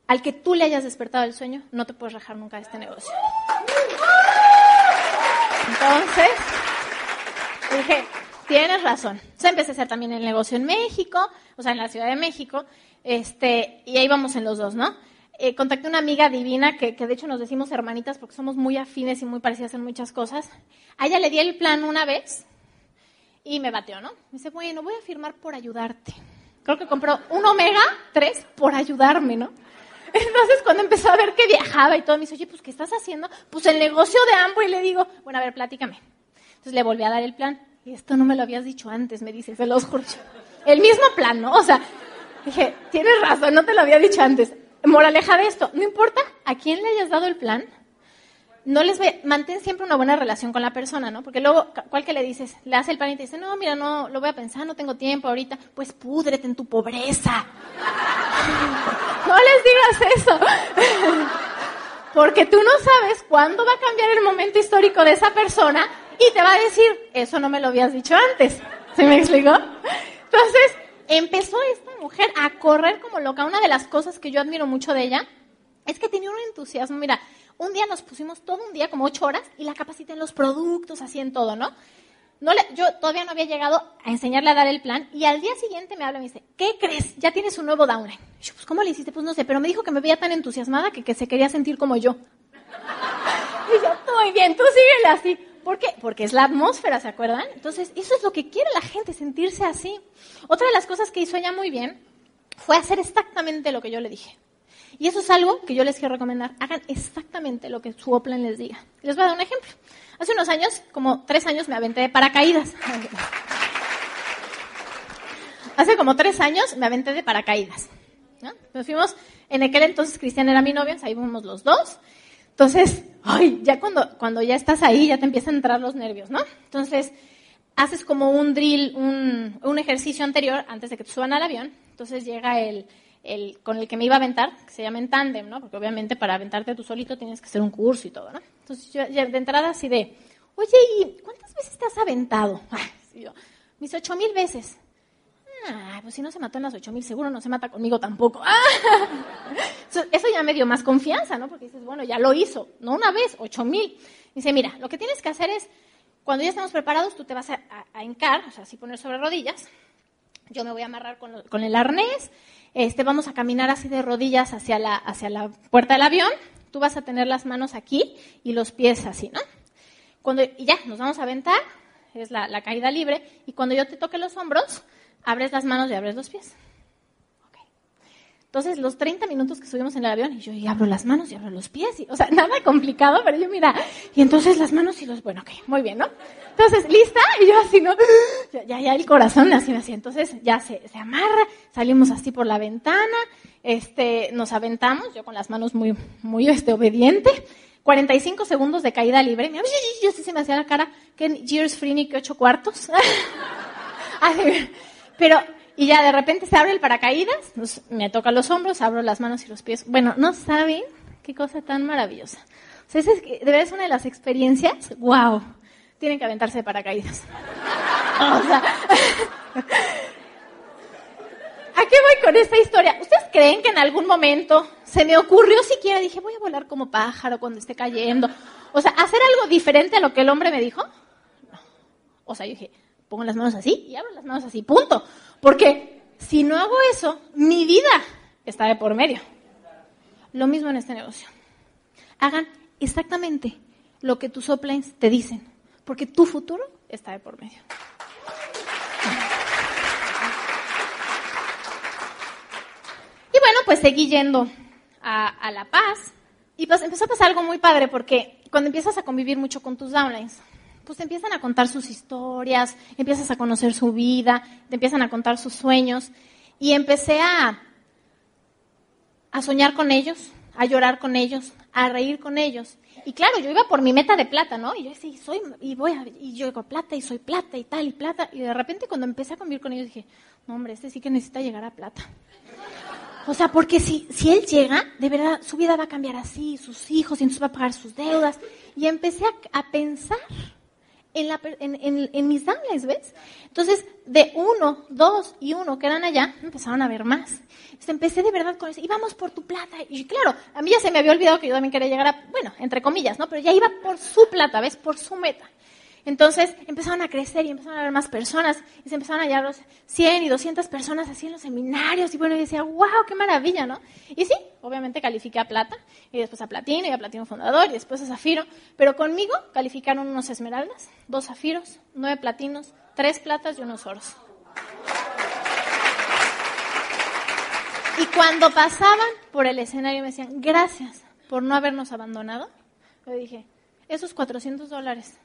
al que tú le hayas despertado el sueño, no te puedes rajar nunca de este negocio. Entonces, dije, tienes razón. Entonces empecé a hacer también el negocio en México, o sea, en la Ciudad de México, este, y ahí vamos en los dos, ¿no? Eh, contacté una amiga divina que, que, de hecho nos decimos hermanitas porque somos muy afines y muy parecidas en muchas cosas. A ella le di el plan una vez y me bateó, ¿no? Me dice, bueno, voy a firmar por ayudarte. Creo que compró un Omega 3 por ayudarme, ¿no? [laughs] Entonces, cuando empezó a ver que viajaba y todo, me dice, oye, pues, ¿qué estás haciendo? Pues el negocio de Ambo y le digo, bueno, a ver, platícame. Entonces le volví a dar el plan. Esto no me lo habías dicho antes, me dice, se los. El mismo plan, ¿no? O sea, dije, tienes razón, no te lo había dicho antes. Moraleja de esto, no importa a quién le hayas dado el plan, no les ve, mantén siempre una buena relación con la persona, ¿no? Porque luego, ¿cuál que le dices? Le hace el plan y te dice, no, mira, no, lo voy a pensar, no tengo tiempo ahorita. Pues púdrete en tu pobreza. [laughs] no les digas eso. [laughs] Porque tú no sabes cuándo va a cambiar el momento histórico de esa persona y te va a decir, eso no me lo habías dicho antes. ¿Se me explicó? Entonces, empezó esta mujer a correr como loca. Una de las cosas que yo admiro mucho de ella es que tenía un entusiasmo. Mira, un día nos pusimos todo un día, como ocho horas, y la capacité en los productos, así en todo, ¿no? No le, yo todavía no había llegado a enseñarle a dar el plan y al día siguiente me habla y me dice, ¿qué crees? Ya tienes un nuevo downline. Y yo, pues, ¿cómo le hiciste? Pues no sé, pero me dijo que me veía tan entusiasmada que, que se quería sentir como yo. [laughs] y yo, muy bien, tú síguele así ¿Por qué? Porque es la atmósfera, ¿se acuerdan? Entonces, eso es lo que quiere la gente, sentirse así. Otra de las cosas que hizo ella muy bien fue hacer exactamente lo que yo le dije. Y eso es algo que yo les quiero recomendar. Hagan exactamente lo que su Oplan les diga. Les voy a dar un ejemplo. Hace unos años, como tres años, me aventé de paracaídas. [laughs] Hace como tres años me aventé de paracaídas. Nos fuimos, en aquel entonces Cristian era mi novio, ahí fuimos los dos. Entonces, ay, ya cuando, cuando ya estás ahí, ya te empiezan a entrar los nervios, ¿no? Entonces, haces como un drill, un, un ejercicio anterior antes de que te suban al avión. Entonces llega el, el, con el que me iba a aventar, que se llama en tándem, ¿no? Porque obviamente para aventarte tú solito tienes que hacer un curso y todo, ¿no? Entonces yo de entrada así de, oye, ¿y cuántas veces te has aventado? [laughs] Ay, yo, mis ocho mil veces. Ah, pues si no se mató en las ocho mil, seguro no se mata conmigo tampoco. [laughs] Eso ya me dio más confianza, ¿no? Porque dices, bueno, ya lo hizo, no una vez, ocho mil. Dice, mira, lo que tienes que hacer es, cuando ya estamos preparados, tú te vas a, a, hincar, o sea, así poner sobre rodillas. Yo me voy a amarrar con, el arnés este, vamos a caminar así de rodillas hacia la, hacia la puerta del avión. Tú vas a tener las manos aquí y los pies así, ¿no? Cuando, y ya, nos vamos a aventar, es la caída libre, y cuando yo te toque los hombros, abres las manos y abres los pies. Entonces, los 30 minutos que subimos en el avión, y yo y abro las manos y abro los pies, y, o sea, [laughs] nada complicado, pero yo mira, y entonces las manos y los, bueno, ok, muy bien, ¿no? Entonces, ¿lista? Y yo así, ¿no? [gasps] Ya, ya el corazón así, así. Entonces, ya se, se amarra, salimos así por la ventana, este, nos aventamos, yo con las manos muy, muy, este, obediente. 45 segundos de caída libre. Yo sí se me hacía la cara, que Years Free que ocho cuartos. [laughs] pero y ya de repente se abre el paracaídas, me toca los hombros, abro las manos y los pies. Bueno, no saben qué cosa tan maravillosa. O sea, es, de verdad es una de las experiencias, wow, tienen que aventarse de paracaídas. [laughs] o sea, [laughs] ¿a qué voy con esta historia? ¿Ustedes creen que en algún momento se me ocurrió siquiera, dije, voy a volar como pájaro cuando esté cayendo? O sea, hacer algo diferente a lo que el hombre me dijo. No. O sea, yo dije, pongo las manos así y abro las manos así, punto. Porque si no hago eso, mi vida está de por medio. Lo mismo en este negocio. Hagan exactamente lo que tus uplines te dicen, porque tu futuro está de por medio. Y bueno, pues seguí yendo a, a La Paz y pues empezó a pasar algo muy padre porque cuando empiezas a convivir mucho con tus downlines, pues te empiezan a contar sus historias, empiezas a conocer su vida, te empiezan a contar sus sueños. Y empecé a, a soñar con ellos, a llorar con ellos, a reír con ellos. Y claro, yo iba por mi meta de plata, ¿no? Y yo decía, soy, y voy a, y yo digo plata, y soy plata, y tal, y plata. Y de repente cuando empecé a convivir con ellos dije, no hombre, este sí que necesita llegar a plata. O sea, porque si, si él llega, de verdad, su vida va a cambiar así, sus hijos, y entonces va a pagar sus deudas. Y empecé a pensar en, mis downlines, ¿ves? Entonces, de uno, dos y uno que eran allá, empezaron a ver más. Entonces, empecé de verdad con eso, íbamos por tu plata. Y claro, a mí ya se me había olvidado que yo también quería llegar a, bueno, entre comillas, ¿no? Pero ya iba por su plata, ¿ves? Por su meta. Entonces empezaron a crecer y empezaron a haber más personas y se empezaron a los 100 y 200 personas así en los seminarios y bueno, yo decía, wow, qué maravilla, ¿no? Y sí, obviamente califiqué a plata y después a platino y a platino fundador y después a zafiro, pero conmigo calificaron unos esmeraldas, dos zafiros, nueve platinos, tres platas y unos oros. Y cuando pasaban por el escenario me decían, gracias por no habernos abandonado, yo dije, esos 400 dólares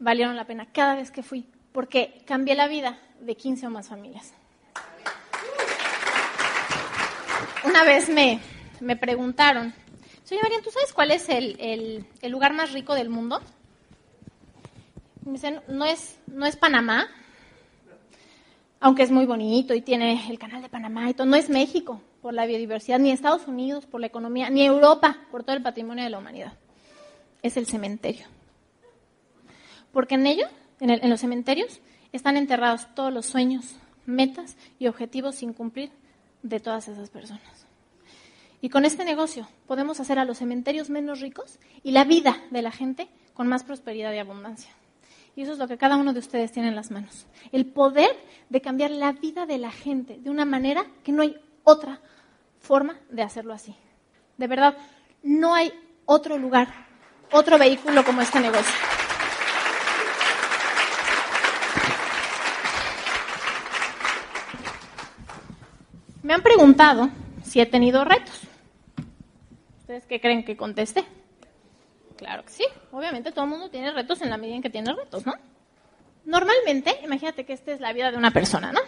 valieron la pena cada vez que fui, porque cambié la vida de 15 o más familias. Una vez me, me preguntaron, Señora María, ¿tú sabes cuál es el, el, lugar más rico del mundo? Me dicen, no es, no es Panamá, aunque es muy bonito y tiene el canal de Panamá y todo, no es México por la biodiversidad, ni Estados Unidos por la economía, ni Europa por todo el patrimonio de la humanidad. Es el cementerio porque en ello, en, los cementerios, están enterrados todos los sueños, metas y objetivos sin cumplir de todas esas personas. Y con este negocio podemos hacer a los cementerios menos ricos y la vida de la gente con más prosperidad y abundancia. Y eso es lo que cada uno de ustedes tiene en las manos. El poder de cambiar la vida de la gente de una manera que no hay otra forma de hacerlo así. De verdad, no hay otro lugar, otro vehículo como este negocio. Me han preguntado si he tenido retos. ¿Ustedes qué creen que contesté? Claro que sí. Obviamente todo el mundo tiene retos en la medida en que tiene retos, ¿no? Normalmente, imagínate que esta es la vida de una persona, ¿no?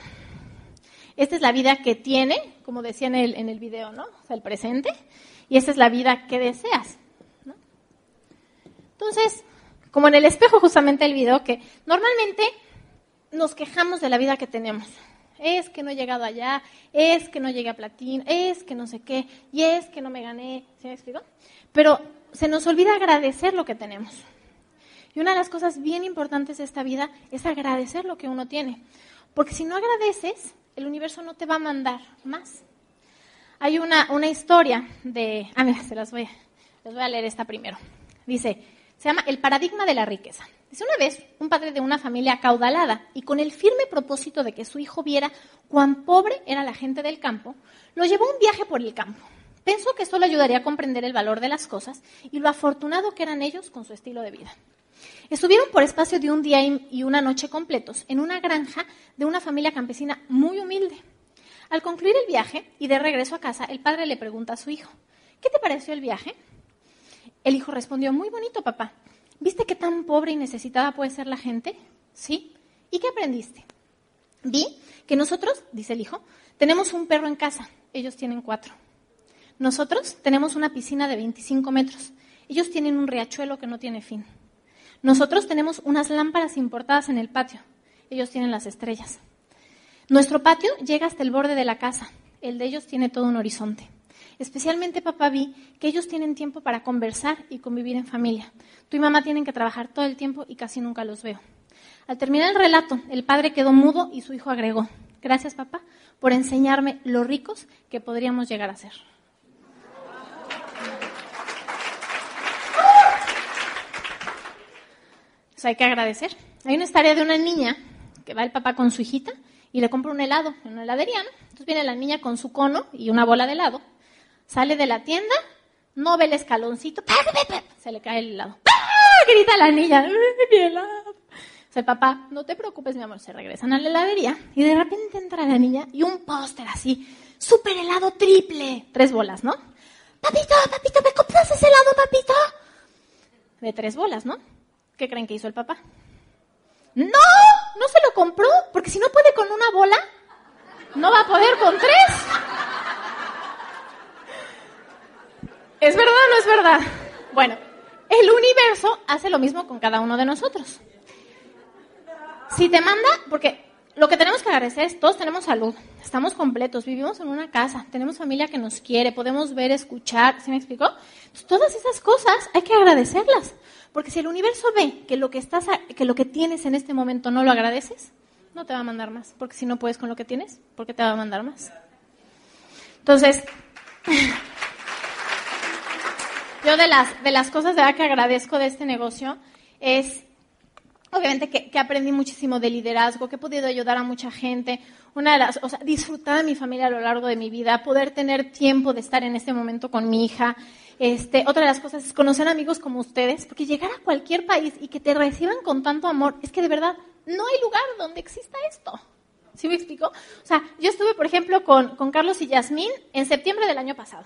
Esta es la vida que tiene, como decía en el, en el video, ¿no? O sea, el presente. Y esta es la vida que deseas, ¿no? Entonces, como en el espejo justamente el video, que normalmente nos quejamos de la vida que tenemos. Es que no he llegado allá, es que no llegué a platino, es que no sé qué, y es que no me gané, ¿sí me explico? Pero se nos olvida agradecer lo que tenemos. Y una de las cosas bien importantes de esta vida es agradecer lo que uno tiene. Porque si no agradeces, el universo no te va a mandar más. Hay una, una historia de... Ah, mira, se las voy, les voy a leer esta primero. Dice, se llama El paradigma de la riqueza. Dice, una vez, un padre de una familia acaudalada y con el firme propósito de que su hijo viera cuán pobre era la gente del campo, lo llevó un viaje por el campo. Pensó que esto le ayudaría a comprender el valor de las cosas y lo afortunado que eran ellos con su estilo de vida. Estuvieron por espacio de un día y una noche completos en una granja de una familia campesina muy humilde. Al concluir el viaje y de regreso a casa, el padre le pregunta a su hijo, ¿qué te pareció el viaje? El hijo respondió, muy bonito, papá. ¿Viste qué tan pobre y necesitada puede ser la gente? Sí. ¿Y qué aprendiste? Vi que nosotros, dice el hijo, tenemos un perro en casa. Ellos tienen cuatro. Nosotros tenemos una piscina de 25 metros. Ellos tienen un riachuelo que no tiene fin. Nosotros tenemos unas lámparas importadas en el patio. Ellos tienen las estrellas. Nuestro patio llega hasta el borde de la casa. El de ellos tiene todo un horizonte. Especialmente papá vi que ellos tienen tiempo para conversar y convivir en familia. Tú y mamá tienen que trabajar todo el tiempo y casi nunca los veo. Al terminar el relato, el padre quedó mudo y su hijo agregó, gracias papá por enseñarme lo ricos que podríamos llegar a ser. hay que agradecer. Hay una historia de una niña que va el papá con su hijita y le compra un helado en una heladería, Entonces viene la niña con su cono y una bola de helado, sale de la tienda, no ve el escaloncito, se le cae el helado. Grita la niña, mi helado. O papá, no te preocupes, mi amor, se regresan a la heladería y de repente entra la niña y un póster así, súper helado triple, tres bolas, ¿no? Papito, papito, ¿me compras ese helado, papito? De tres bolas, ¿no? ¿Qué creen que hizo el papá? No, no se lo compró, porque si no puede con una bola, no va a poder con tres. ¿Es verdad o no es verdad? Bueno, el universo hace lo mismo con cada uno de nosotros. Si te manda, porque lo que tenemos que agradecer es, todos tenemos salud, estamos completos, vivimos en una casa, tenemos familia que nos quiere, podemos ver, escuchar, ¿sí me explicó? todas esas cosas hay que agradecerlas. Porque si el universo ve que lo que, estás, que lo que tienes en este momento no lo agradeces, no te va a mandar más. Porque si no puedes con lo que tienes, ¿por qué te va a mandar más? Entonces, [laughs] yo de las, de las cosas de verdad que agradezco de este negocio es, obviamente, que, que, aprendí muchísimo de liderazgo, que he podido ayudar a mucha gente. Una de las, o sea, disfrutar de mi familia a lo largo de mi vida, poder tener tiempo de estar en este momento con mi hija, este, otra de las cosas es conocer amigos como ustedes, porque llegar a cualquier país y que te reciban con tanto amor, es que de verdad no hay lugar donde exista esto. ¿Sí me explico? O sea, yo estuve, por ejemplo, con, con Carlos y Yasmín en septiembre del año pasado.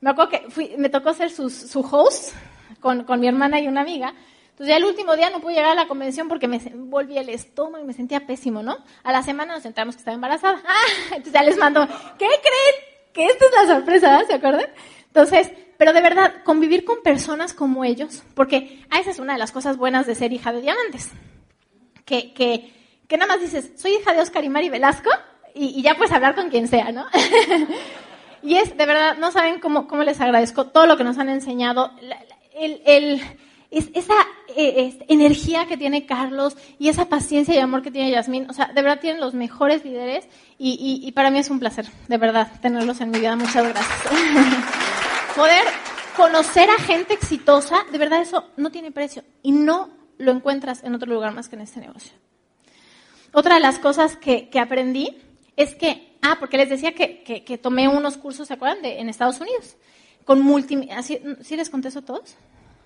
Me acuerdo que me tocó ser su, su host con, con mi hermana y una amiga. Entonces ya el último día no pude llegar a la convención porque me volví el estómago y me sentía pésimo, ¿no? A la semana nos enteramos que estaba embarazada. [laughs] ¡Ah! Entonces ya les mando, ¿qué creen? Que esta es la sorpresa, ¿se acuerdan? Entonces, pero de verdad, convivir con personas como ellos, porque ah, esa es una de las cosas buenas de ser hija de diamantes, que, que, que nada más dices, soy hija de Oscar y Mari Velasco, y, ya puedes hablar con quien sea, ¿no? [laughs] y es, de verdad, no saben cómo, cómo les agradezco todo lo que nos han enseñado, el, el, es, esa eh, energía que tiene Carlos y esa paciencia y amor que tiene Yasmín, o sea, de verdad tienen los mejores líderes y, y, y para mí es un placer, de verdad, tenerlos en mi vida. Muchas gracias. [laughs] poder conocer a gente exitosa, de verdad eso no tiene precio y no lo encuentras en otro lugar más que en este negocio. Otra de las cosas que, aprendí es que, ah, porque les decía que, tomé unos cursos, ¿se acuerdan? De, en Estados Unidos, con multi, ¿sí les conté eso a todos?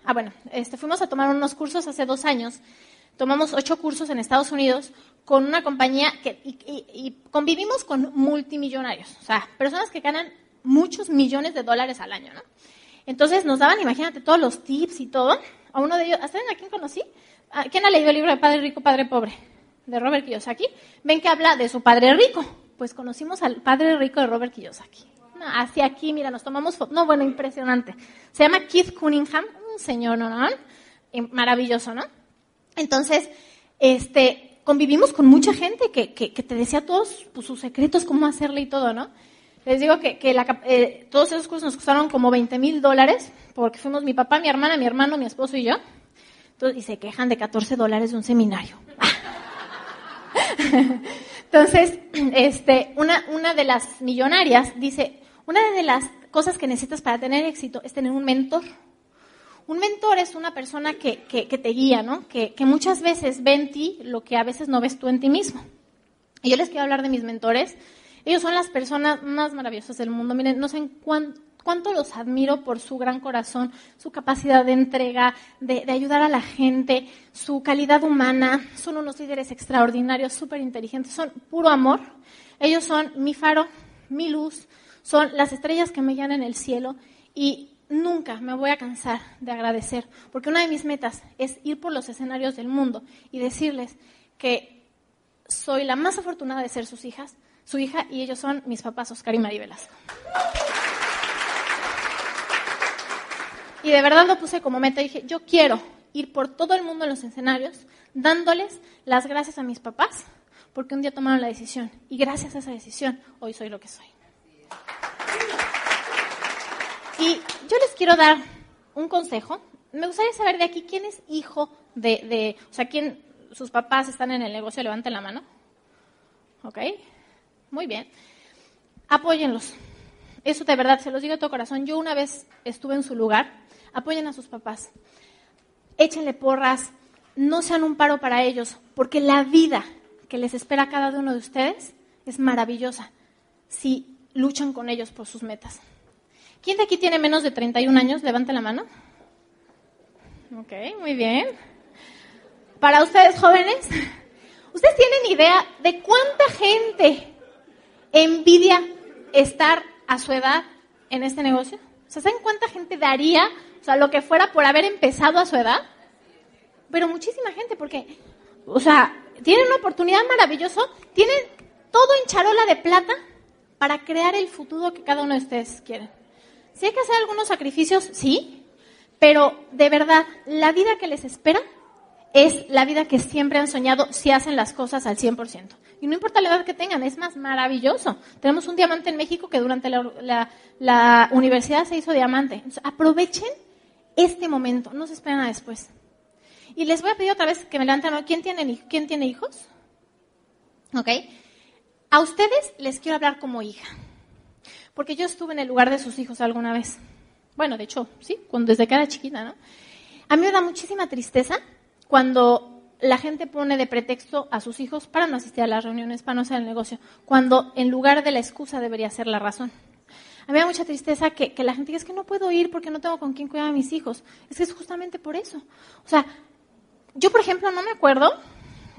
Ah, bueno, este, fuimos a tomar unos cursos hace dos años tomamos ocho cursos en Estados Unidos con una compañía que, y, convivimos con multimillonarios, o sea, personas que ganan muchos millones de dólares al año, ¿no? Entonces nos daban, imagínate, todos los tips y todo. A uno de ellos, ¿saben a quién conocí? ¿Quién ha leído el libro de Padre Rico, Padre Pobre? De Robert Kiyosaki. Ven que habla de su padre rico. Pues conocimos al padre rico de Robert Kiyosaki. hacia aquí, mira, nos tomamos fotos. No, bueno, impresionante. Se llama Keith Cunningham, un señor, ¿no? ¿no? Maravilloso, ¿no? Entonces, este, convivimos con mucha gente que, que, te decía todos pues, sus secretos, cómo hacerle y todo, ¿no? Les digo que, que eh, todos esos cursos nos costaron como 20 mil dólares, porque fuimos mi papá, mi hermana, mi hermano, mi esposo y yo. Y se quejan de 14 dólares de un seminario. [laughs] [laughs] Entonces, [clears throat] este, una, una de las millonarias dice, una de las cosas que necesitas para tener éxito es tener un mentor. Un mentor es una persona que, que, te guía, ¿no? Que, que, muchas veces ve en ti lo que a veces no ves tú en ti mismo. Y yo les quiero hablar de mis mentores. Ellos son las personas más maravillosas del mundo. Miren, no sé cuánto, los admiro por su gran corazón, su capacidad de entrega, de, ayudar a la gente, su calidad humana. Son unos líderes extraordinarios, súper inteligentes, son puro amor. Ellos son mi faro, mi luz, son las estrellas que me guían en el cielo. Y nunca me voy a cansar de agradecer, porque una de mis metas es ir por los escenarios del mundo y decirles que soy la más afortunada de ser sus hijas, su hija, y ellos son mis papás, Oscar y María Velasco. Y de verdad lo puse como meta, dije, yo quiero ir por todo el mundo en los escenarios dándoles las gracias a mis papás, porque un día tomaron la decisión, y gracias a esa decisión, hoy soy lo que soy. Y yo les quiero dar un consejo. Me gustaría saber de aquí quién es hijo de, o sea, quién, sus papás están en el negocio, levanten la mano. ¿Ok? Muy bien. Apóyenlos. Eso de verdad, se los digo de todo corazón. Yo una vez estuve en su lugar. Apoyen a sus papás. Échenle porras. No sean un paro para ellos, porque la vida que les espera a cada uno de ustedes es maravillosa si luchan con ellos por sus metas. ¿Quién de aquí tiene menos de 31 años? Levante la mano. Ok, muy bien. Para ustedes jóvenes, ¿ustedes tienen idea de cuánta gente envidia estar a su edad en este negocio? O ¿saben cuánta gente daría, o sea, lo que fuera por haber empezado a su edad? Pero muchísima gente, porque, o sea, tienen una oportunidad maravillosa, tienen todo en charola de plata para crear el futuro que cada uno de ustedes quiere. Si hay que hacer algunos sacrificios, sí, pero de verdad, la vida que les espera es la vida que siempre han soñado si hacen las cosas al 100%. Y no importa la edad que tengan, es más maravilloso. Tenemos un diamante en México que durante la, universidad se hizo diamante. aprovechen este momento, no se esperen a después. Y les voy a pedir otra vez que me levanten, ¿quién tiene, ¿quién tiene hijos? ¿Ok? A ustedes les quiero hablar como hija. Porque yo estuve en el lugar de sus hijos alguna vez. Bueno, de hecho, sí, cuando, desde que era chiquita, ¿no? A mí me da muchísima tristeza cuando la gente pone de pretexto a sus hijos para no asistir a las reuniones, para no hacer el negocio, cuando en lugar de la excusa debería ser la razón. A mí me da mucha tristeza que, que la gente diga, es que no puedo ir porque no tengo con quién cuidar a mis hijos. Es que es justamente por eso. O sea, yo, por ejemplo, no me acuerdo,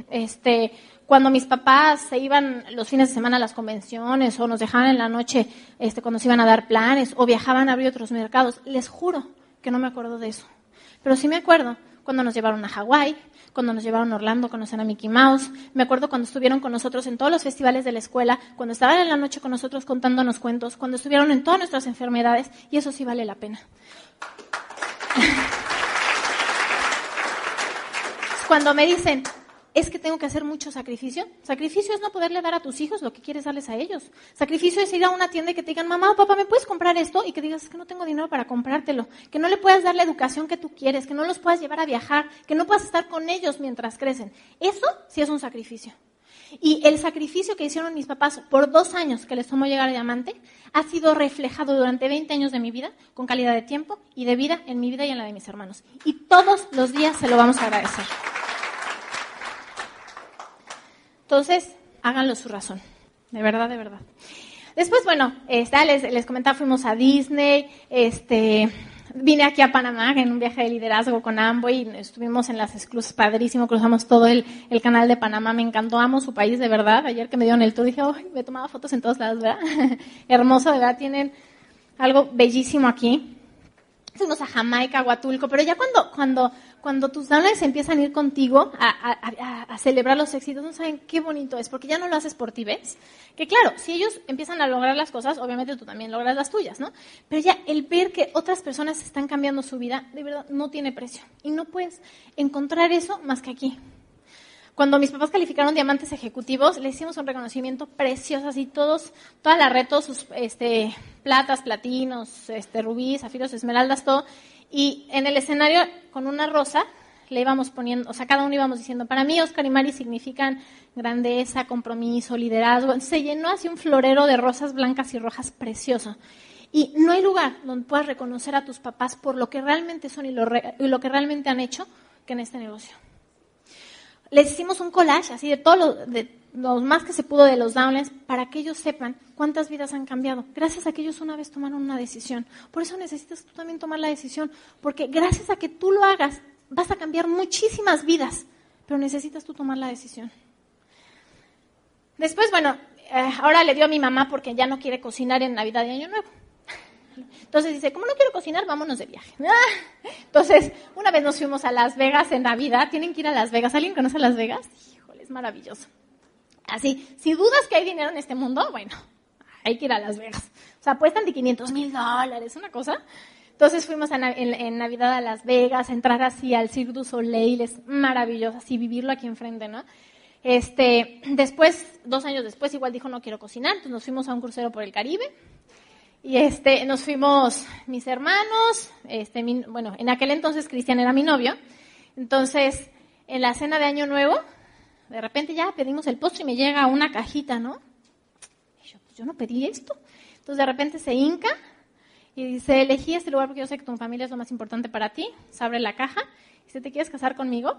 este, cuando mis papás se iban los fines de semana a las convenciones o nos dejaban en la noche este, cuando se iban a dar planes o viajaban a abrir otros mercados, les juro que no me acuerdo de eso. Pero sí me acuerdo cuando nos llevaron a Hawái, cuando nos llevaron a Orlando a conocer a Mickey Mouse, me acuerdo cuando estuvieron con nosotros en todos los festivales de la escuela, cuando estaban en la noche con nosotros contándonos cuentos, cuando estuvieron en todas nuestras enfermedades, y eso sí vale la pena. [laughs] Cuando me dicen, es que tengo que hacer mucho sacrificio. Sacrificio es no poderle dar a tus hijos lo que quieres darles a ellos. Sacrificio es ir a una tienda y que te digan, mamá o papá, ¿me puedes comprar esto? Y que digas, es que no tengo dinero para comprártelo. Que no le puedas dar la educación que tú quieres, que no los puedas llevar a viajar, que no puedas estar con ellos mientras crecen. Eso sí es un sacrificio. Y el sacrificio que hicieron mis papás por dos años que les tomó llegar a diamante ha sido reflejado durante 20 años de mi vida con calidad de tiempo y de vida en mi vida y en la de mis hermanos. Y todos los días se lo vamos a agradecer. Entonces, háganlo su razón. De verdad, de verdad. Después, bueno, les, les comentaba, fuimos a Disney, este, vine aquí a Panamá en un viaje de liderazgo con Amboy y estuvimos en las esclusas, padrísimo, cruzamos todo el, el, canal de Panamá, me encantó, amo su país de verdad. Ayer que me dieron el tour dije, oh, me tomaba fotos en todos lados, ¿verdad? [laughs] Hermoso, de verdad, tienen algo bellísimo aquí. Fuimos a Jamaica, a pero ya cuando, cuando, cuando tus downlines empiezan a ir contigo a, celebrar los éxitos, no saben qué bonito es, porque ya no lo haces por ti, ¿ves? Que claro, si ellos empiezan a lograr las cosas, obviamente tú también logras las tuyas, ¿no? Pero ya el ver que otras personas están cambiando su vida, de verdad, no tiene precio. Y no puedes encontrar eso más que aquí. Cuando mis papás calificaron diamantes ejecutivos, le hicimos un reconocimiento precioso, así todos, toda la red, todos sus este, platas, platinos, este, rubíes, zafiros, esmeraldas, todo. Y en el escenario, con una rosa, le íbamos poniendo, o sea, cada uno íbamos diciendo, para mí Oscar y Mari significan grandeza, compromiso, liderazgo. se llenó así un florero de rosas blancas y rojas precioso. Y no hay lugar donde puedas reconocer a tus papás por lo que realmente son y lo, y lo que realmente han hecho que en este negocio les hicimos un collage así de todo lo, de lo más que se pudo de los downlines para que ellos sepan cuántas vidas han cambiado. Gracias a que ellos una vez tomaron una decisión. Por eso necesitas tú también tomar la decisión, porque gracias a que tú lo hagas vas a cambiar muchísimas vidas, pero necesitas tú tomar la decisión. Después, bueno, eh, ahora le dio a mi mamá porque ya no quiere cocinar en Navidad y Año Nuevo. Entonces dice, como no quiero cocinar, vámonos de viaje. [laughs] Entonces, una vez nos fuimos a Las Vegas en Navidad. Tienen que ir a Las Vegas. ¿Alguien conoce Las Vegas? Híjole, es maravilloso. Así, si dudas que hay dinero en este mundo, bueno, hay que ir a Las Vegas. O sea, apuestan de 500 mil dólares, una cosa. Entonces fuimos en, Navidad a Las Vegas, a entrar así al Cirque du Soleil, es maravilloso, así vivirlo aquí enfrente, ¿no? Este, después, dos años después, igual dijo no quiero cocinar, entonces nos fuimos a un crucero por el Caribe, y este, nos fuimos mis hermanos, este, bueno, en aquel entonces Cristian era mi novio. Entonces, en la cena de Año Nuevo, de repente ya pedimos el postre y me llega una cajita, ¿no? Yo, pues yo no pedí esto. Entonces, de repente se hinca y dice, elegí este lugar porque yo sé que tu familia es lo más importante para ti. Se abre la caja y dice, ¿te quieres casar conmigo?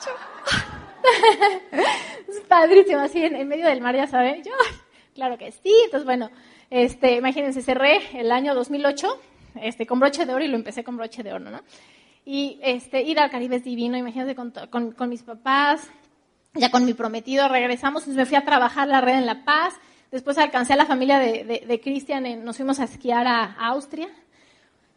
[laughs] es padrísimo, así en, medio del mar, ya saben. Yo, claro que sí. Entonces, bueno, este, imagínense, cerré el año 2008 este, con broche de oro y lo empecé con broche de oro, ¿no? Y este, ir al Caribe es divino, imagínense con, mis papás, ya con mi prometido regresamos, me fui a trabajar la red en La Paz, después alcancé a la familia de, de, Cristian, nos fuimos a esquiar a, Austria,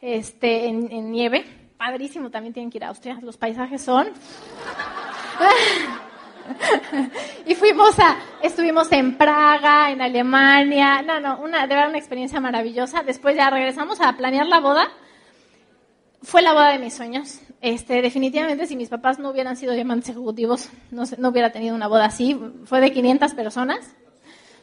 este, en, en, nieve, padrísimo, también tienen que ir a Austria, los paisajes son... [laughs] [laughs] y fuimos a, estuvimos en Praga, en Alemania, no, no, una, de verdad una experiencia maravillosa. Después ya regresamos a planear la boda. Fue la boda de mis sueños. Este, definitivamente si mis papás no hubieran sido diamantes ejecutivos, no, no hubiera tenido una boda así. Fue de 500 personas.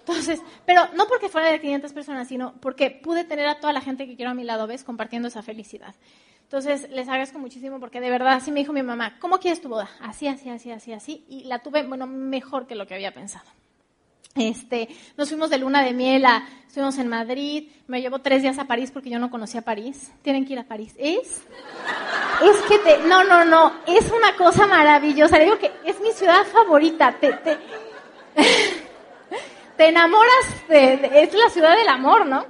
Entonces, pero no porque fuera de 500 personas, sino porque pude tener a toda la gente que quiero a mi lado, ¿ves? Compartiendo esa felicidad. Entonces, les agradezco muchísimo porque de verdad así me dijo mi mamá, ¿cómo quieres tu boda? Así, así, así, así, así. Y la tuve, bueno, mejor que lo que había pensado. Este, nos fuimos de luna de miel, a, estuvimos en Madrid, me llevó tres días a París porque yo no conocía París. Tienen que ir a París. Es, es que te, no, no, no, es una cosa maravillosa. Le digo que es mi ciudad favorita. Te, te, te enamoras de, es la ciudad del amor, ¿no?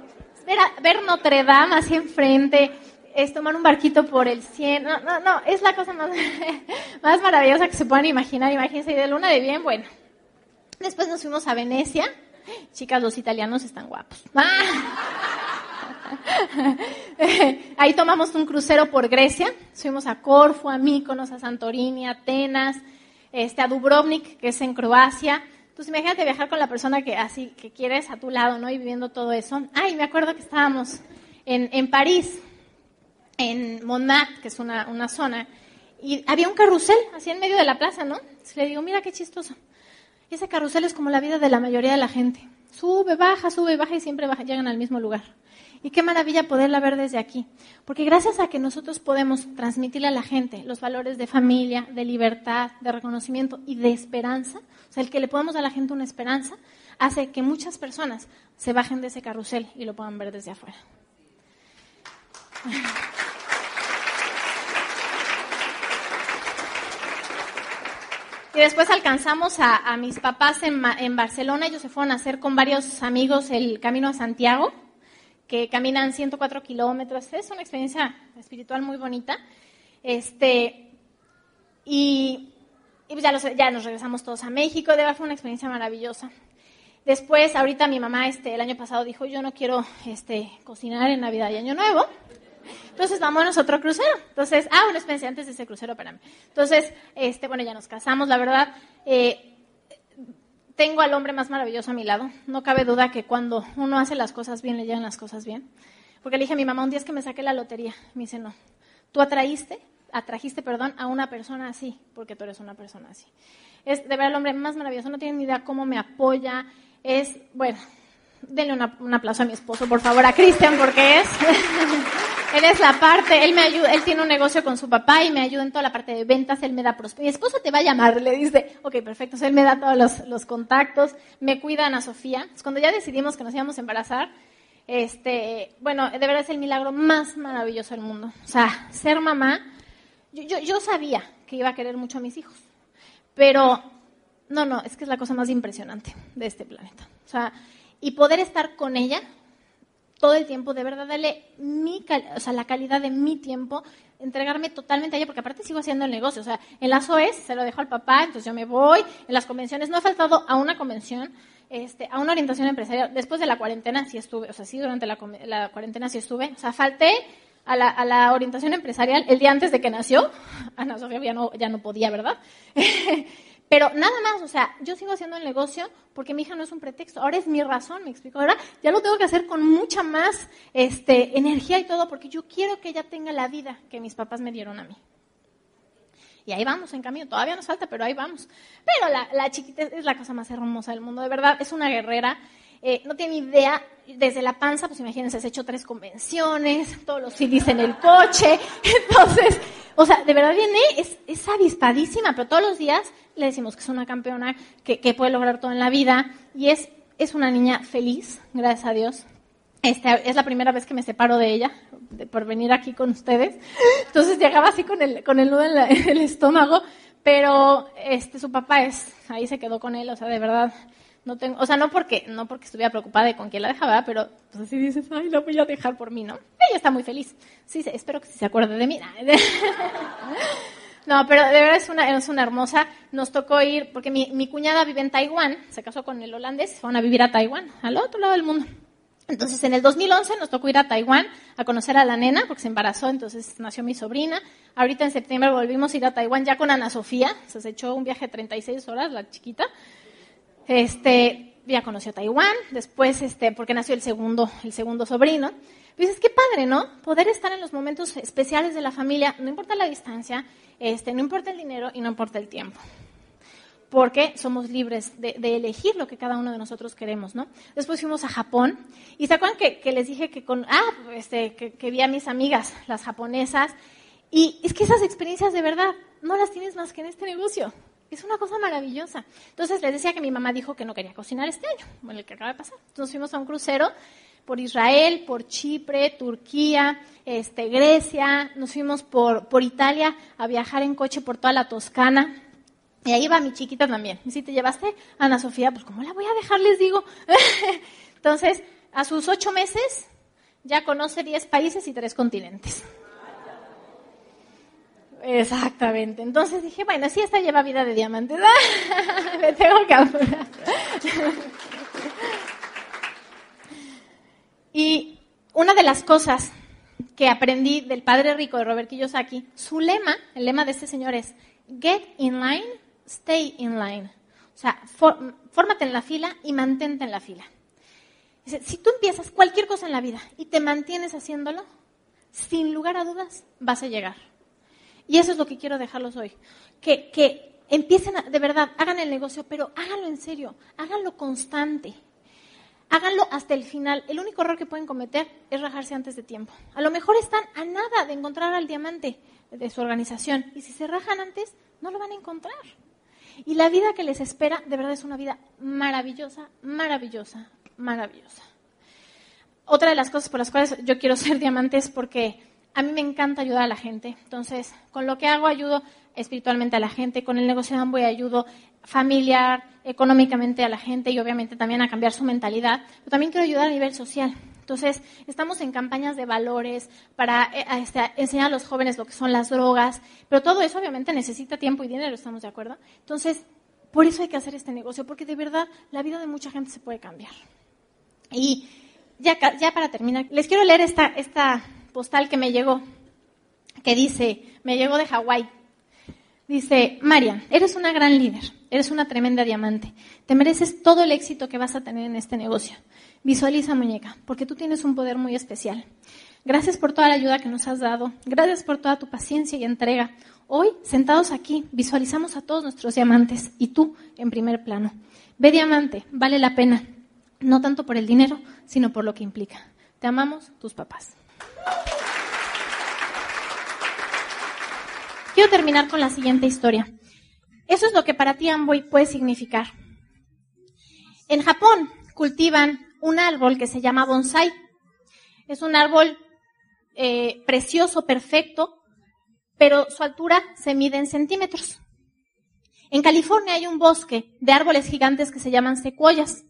Ver, ver Notre Dame así enfrente, es tomar un barquito por el cielo. No, no, no, es la cosa más, [laughs] más maravillosa que se puedan imaginar. Imagínense, y de luna de bien, bueno. Después nos fuimos a Venecia. Chicas, los italianos están guapos. [laughs] Ahí tomamos un crucero por Grecia. Fuimos a Corfu, a Míconos, a Santorini, a Atenas, este, a Dubrovnik, que es en Croacia. Entonces imagínate viajar con la persona que así que quieres a tu lado, ¿no? Y viviendo todo eso. Ay, me acuerdo que estábamos en, en París en Montmartre, que es una, una, zona, y había un carrusel así en medio de la plaza, ¿no? le digo, mira qué chistoso. Ese carrusel es como la vida de la mayoría de la gente. Sube, baja, sube, baja y siempre baja, llegan al mismo lugar. Y qué maravilla poderla ver desde aquí. Porque gracias a que nosotros podemos transmitirle a la gente los valores de familia, de libertad, de reconocimiento y de esperanza, o sea, el que le podamos a la gente una esperanza, hace que muchas personas se bajen de ese carrusel y lo puedan ver desde afuera. Y después alcanzamos a, mis papás en, en, Barcelona. Ellos se fueron a hacer con varios amigos el Camino a Santiago, que caminan 104 kilómetros. Es una experiencia espiritual muy bonita. Este, y, pues ya, nos regresamos todos a México. De verdad fue una experiencia maravillosa. Después, ahorita mi mamá este, el año pasado dijo, yo no quiero este, cocinar en Navidad y Año Nuevo. Entonces, vámonos a otro crucero. Entonces, ah, una experiencia antes de ese crucero, para mí. Entonces, este, bueno, ya nos casamos, la verdad. Eh, tengo al hombre más maravilloso a mi lado. No cabe duda que cuando uno hace las cosas bien, le llegan las cosas bien. Porque le dije a mi mamá un día es que me saqué la lotería. Me dice, no, tú atraíste, atrajiste, perdón, a una persona así, porque tú eres una persona así. Es de ver el hombre más maravilloso, no tiene ni idea cómo me apoya, es, bueno, denle un aplauso a mi esposo, por favor, a Cristian, porque es, [laughs] él es la parte, él me ayuda, él tiene un negocio con su papá y me ayuda en toda la parte de ventas, él me da prosperidad. Mi esposo te va a llamar, le dice, ok, perfecto, él me da todos los, los contactos, me cuida Ana Sofía. Cuando ya decidimos que nos íbamos a embarazar, este, bueno, de verdad es el milagro más maravilloso del mundo. O sea, ser mamá, yo, yo, yo sabía que iba a querer mucho a mis hijos, pero no, no, es que es la cosa más impresionante de este planeta. O sea, y poder estar con ella todo el tiempo, de verdad, darle mi, o sea, la calidad de mi tiempo, entregarme totalmente a ella, porque aparte sigo haciendo el negocio. O sea, en las OES se lo dejo al papá, entonces yo me voy. En las convenciones, no he faltado a una convención, este, a una orientación empresarial. Después de la cuarentena sí estuve, o sea, sí durante la, cuarentena sí estuve. O sea, falté a la, a la, orientación empresarial el día antes de que nació. Ana Sofía ya no, ya no podía, ¿verdad? [laughs] Pero nada más, o sea, yo sigo haciendo el negocio porque mi hija no es un pretexto. Ahora es mi razón, me explico. Ahora ya lo tengo que hacer con mucha más este, energía y todo porque yo quiero que ella tenga la vida que mis papás me dieron a mí. Y ahí vamos en camino. Todavía nos falta, pero ahí vamos. Pero la, la chiquita es la cosa más hermosa del mundo. De verdad, es una guerrera. Eh, no tiene idea, desde la panza, pues imagínense, se ha hecho tres convenciones, todos los CDs en el coche. [laughs] Entonces, o sea, de verdad viene, es, es avispadísima, pero todos los días le decimos que es una campeona, que, que puede lograr todo en la vida y es, es una niña feliz, gracias a Dios. Esta es la primera vez que me separo de ella por venir aquí con ustedes. Entonces llegaba así con el, con el nudo en, [laughs] en, el estómago, pero este, su papá es, ahí se quedó con él, o sea, de verdad, no tengo, o sea, no porque, no porque estuviera preocupada de con quién la dejaba, pero pues así dices, ay, la voy a dejar por mí, ¿no? Ella está muy feliz. Sí, espero que se acuerde de mí. [laughs] No, pero de verdad es una, es una hermosa. Nos tocó ir, porque mi, mi cuñada vive en Taiwán, se casó con el holandés, van a vivir a Taiwán, al otro lado del mundo. Entonces, en el 2011 nos tocó ir a Taiwán a conocer a la nena, porque se embarazó, entonces nació mi sobrina. Ahorita en septiembre volvimos a ir a Taiwán ya con Ana Sofía, se echó un viaje de 36 horas, la chiquita. Este, ya conoció Taiwán, después, este, porque nació el segundo, el segundo sobrino. dices, qué padre, ¿no? Poder estar en los momentos especiales de la familia, no importa la distancia, este, no importa el dinero y no importa el tiempo. Porque somos libres de, elegir lo que cada uno de nosotros queremos, ¿no? Después fuimos a Japón y se acuerdan que, les dije que con, ah, este, que, que vi a mis amigas, las japonesas, y es que esas experiencias de verdad no las tienes más que en este negocio. Es una cosa maravillosa. Entonces les decía que mi mamá dijo que no quería cocinar este año, bueno, el que acaba de pasar. Entonces fuimos a un crucero por Israel, por Chipre, Turquía, este, Grecia, nos fuimos por, Italia a viajar en coche por toda la Toscana. Y ahí va mi chiquita también. Y si te llevaste a Ana Sofía, pues ¿cómo la voy a dejar? Les digo. [laughs] Entonces, a sus ocho meses ya conoce diez países y tres continentes. Exactamente. Entonces dije, bueno, si esta lleva vida de diamante, [laughs] me tengo que y una de las cosas que aprendí del padre rico de Robert Kiyosaki, su lema, el lema de este señor es get in line, stay in line. O sea, fórmate en la fila y mantente en la fila. Dice, si tú empiezas cualquier cosa en la vida y te mantienes haciéndolo, sin lugar a dudas vas a llegar. Y eso es lo que quiero dejarlos hoy. Que, que empiecen, a, de verdad, hagan el negocio, pero háganlo en serio, háganlo constante. Háganlo hasta el final. El único error que pueden cometer es rajarse antes de tiempo. A lo mejor están a nada de encontrar al diamante de su organización. Y si se rajan antes, no lo van a encontrar. Y la vida que les espera, de verdad, es una vida maravillosa, maravillosa, maravillosa. Otra de las cosas por las cuales yo quiero ser diamante es porque a mí me encanta ayudar a la gente. Entonces, con lo que hago ayudo espiritualmente a la gente, con el negocio de Amway ayudo familiar, económicamente a la gente y obviamente también a cambiar su mentalidad, pero también quiero ayudar a nivel social. Entonces, estamos en campañas de valores para eh, este, enseñar a los jóvenes lo que son las drogas, pero todo eso obviamente necesita tiempo y dinero, ¿estamos de acuerdo? Entonces, por eso hay que hacer este negocio, porque de verdad la vida de mucha gente se puede cambiar. Y ya, ya para terminar, les quiero leer esta, esta postal que me llegó, que dice, me llegó de Hawái. Dice, María, eres una gran líder, eres una tremenda diamante, te mereces todo el éxito que vas a tener en este negocio. Visualiza, muñeca, porque tú tienes un poder muy especial. Gracias por toda la ayuda que nos has dado, gracias por toda tu paciencia y entrega. Hoy, sentados aquí, visualizamos a todos nuestros diamantes y tú en primer plano. Ve diamante, vale la pena, no tanto por el dinero, sino por lo que implica. Te amamos, tus papás. Quiero terminar con la siguiente historia. Eso es lo que para ti Amboy puede significar. En Japón cultivan un árbol que se llama bonsai. Es un árbol eh, precioso, perfecto, pero su altura se mide en centímetros. En California hay un bosque de árboles gigantes que se llaman secuoyas.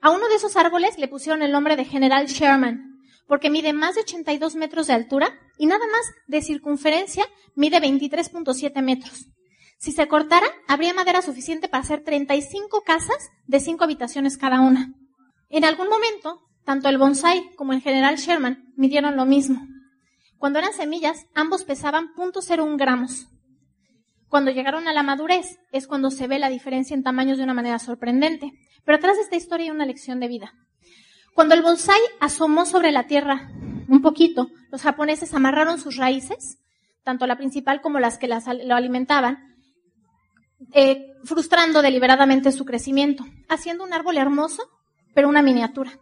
A uno de esos árboles le pusieron el nombre de General Sherman, porque mide más de 82 metros de altura y nada más de circunferencia mide 23.7 metros. Si se cortara, habría madera suficiente para hacer 35 casas de 5 habitaciones cada una. En algún momento, tanto el bonsai como el general Sherman midieron lo mismo. Cuando eran semillas, ambos pesaban 0.01 gramos. Cuando llegaron a la madurez es cuando se ve la diferencia en tamaños de una manera sorprendente. Pero atrás de esta historia hay una lección de vida. Cuando el bonsai asomó sobre la tierra un poquito, los japoneses amarraron sus raíces, tanto la principal como las que lo alimentaban, eh, frustrando deliberadamente su crecimiento, haciendo un árbol hermoso, pero una miniatura.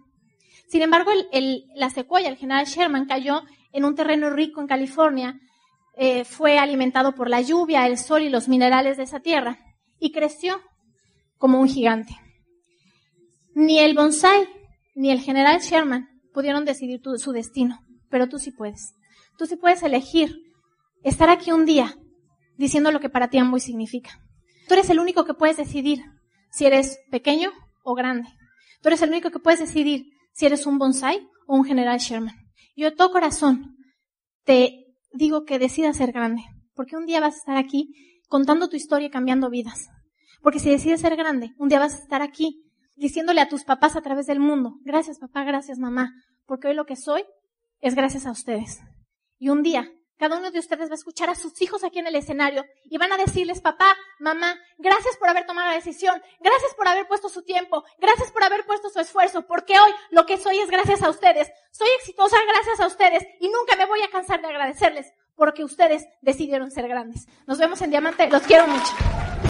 Sin embargo, la secuoya, el general Sherman, cayó en un terreno rico en California, eh, fue alimentado por la lluvia, el sol y los minerales de esa tierra, y creció como un gigante. Ni el bonsai ni el general Sherman pudieron decidir su destino, pero tú sí puedes. Tú sí puedes elegir estar aquí un día diciendo lo que para ti Amboy significa. Tú eres el único que puedes decidir si eres pequeño o grande. Tú eres el único que puedes decidir si eres un bonsai o un general Sherman. Yo de todo corazón te digo que decidas ser grande, porque un día vas a estar aquí contando tu historia y cambiando vidas. Porque si decides ser grande, un día vas a estar aquí diciéndole a tus papás a través del mundo, gracias papá, gracias mamá, porque hoy lo que soy es gracias a ustedes. Y un día, cada uno de ustedes va a escuchar a sus hijos aquí en el escenario y van a decirles, papá, mamá, gracias por haber tomado la decisión, gracias por haber puesto su tiempo, gracias por haber puesto su esfuerzo, porque hoy lo que soy es gracias a ustedes. Soy exitosa gracias a ustedes y nunca me voy a cansar de agradecerles porque ustedes decidieron ser grandes. Nos vemos en Diamante, los quiero mucho.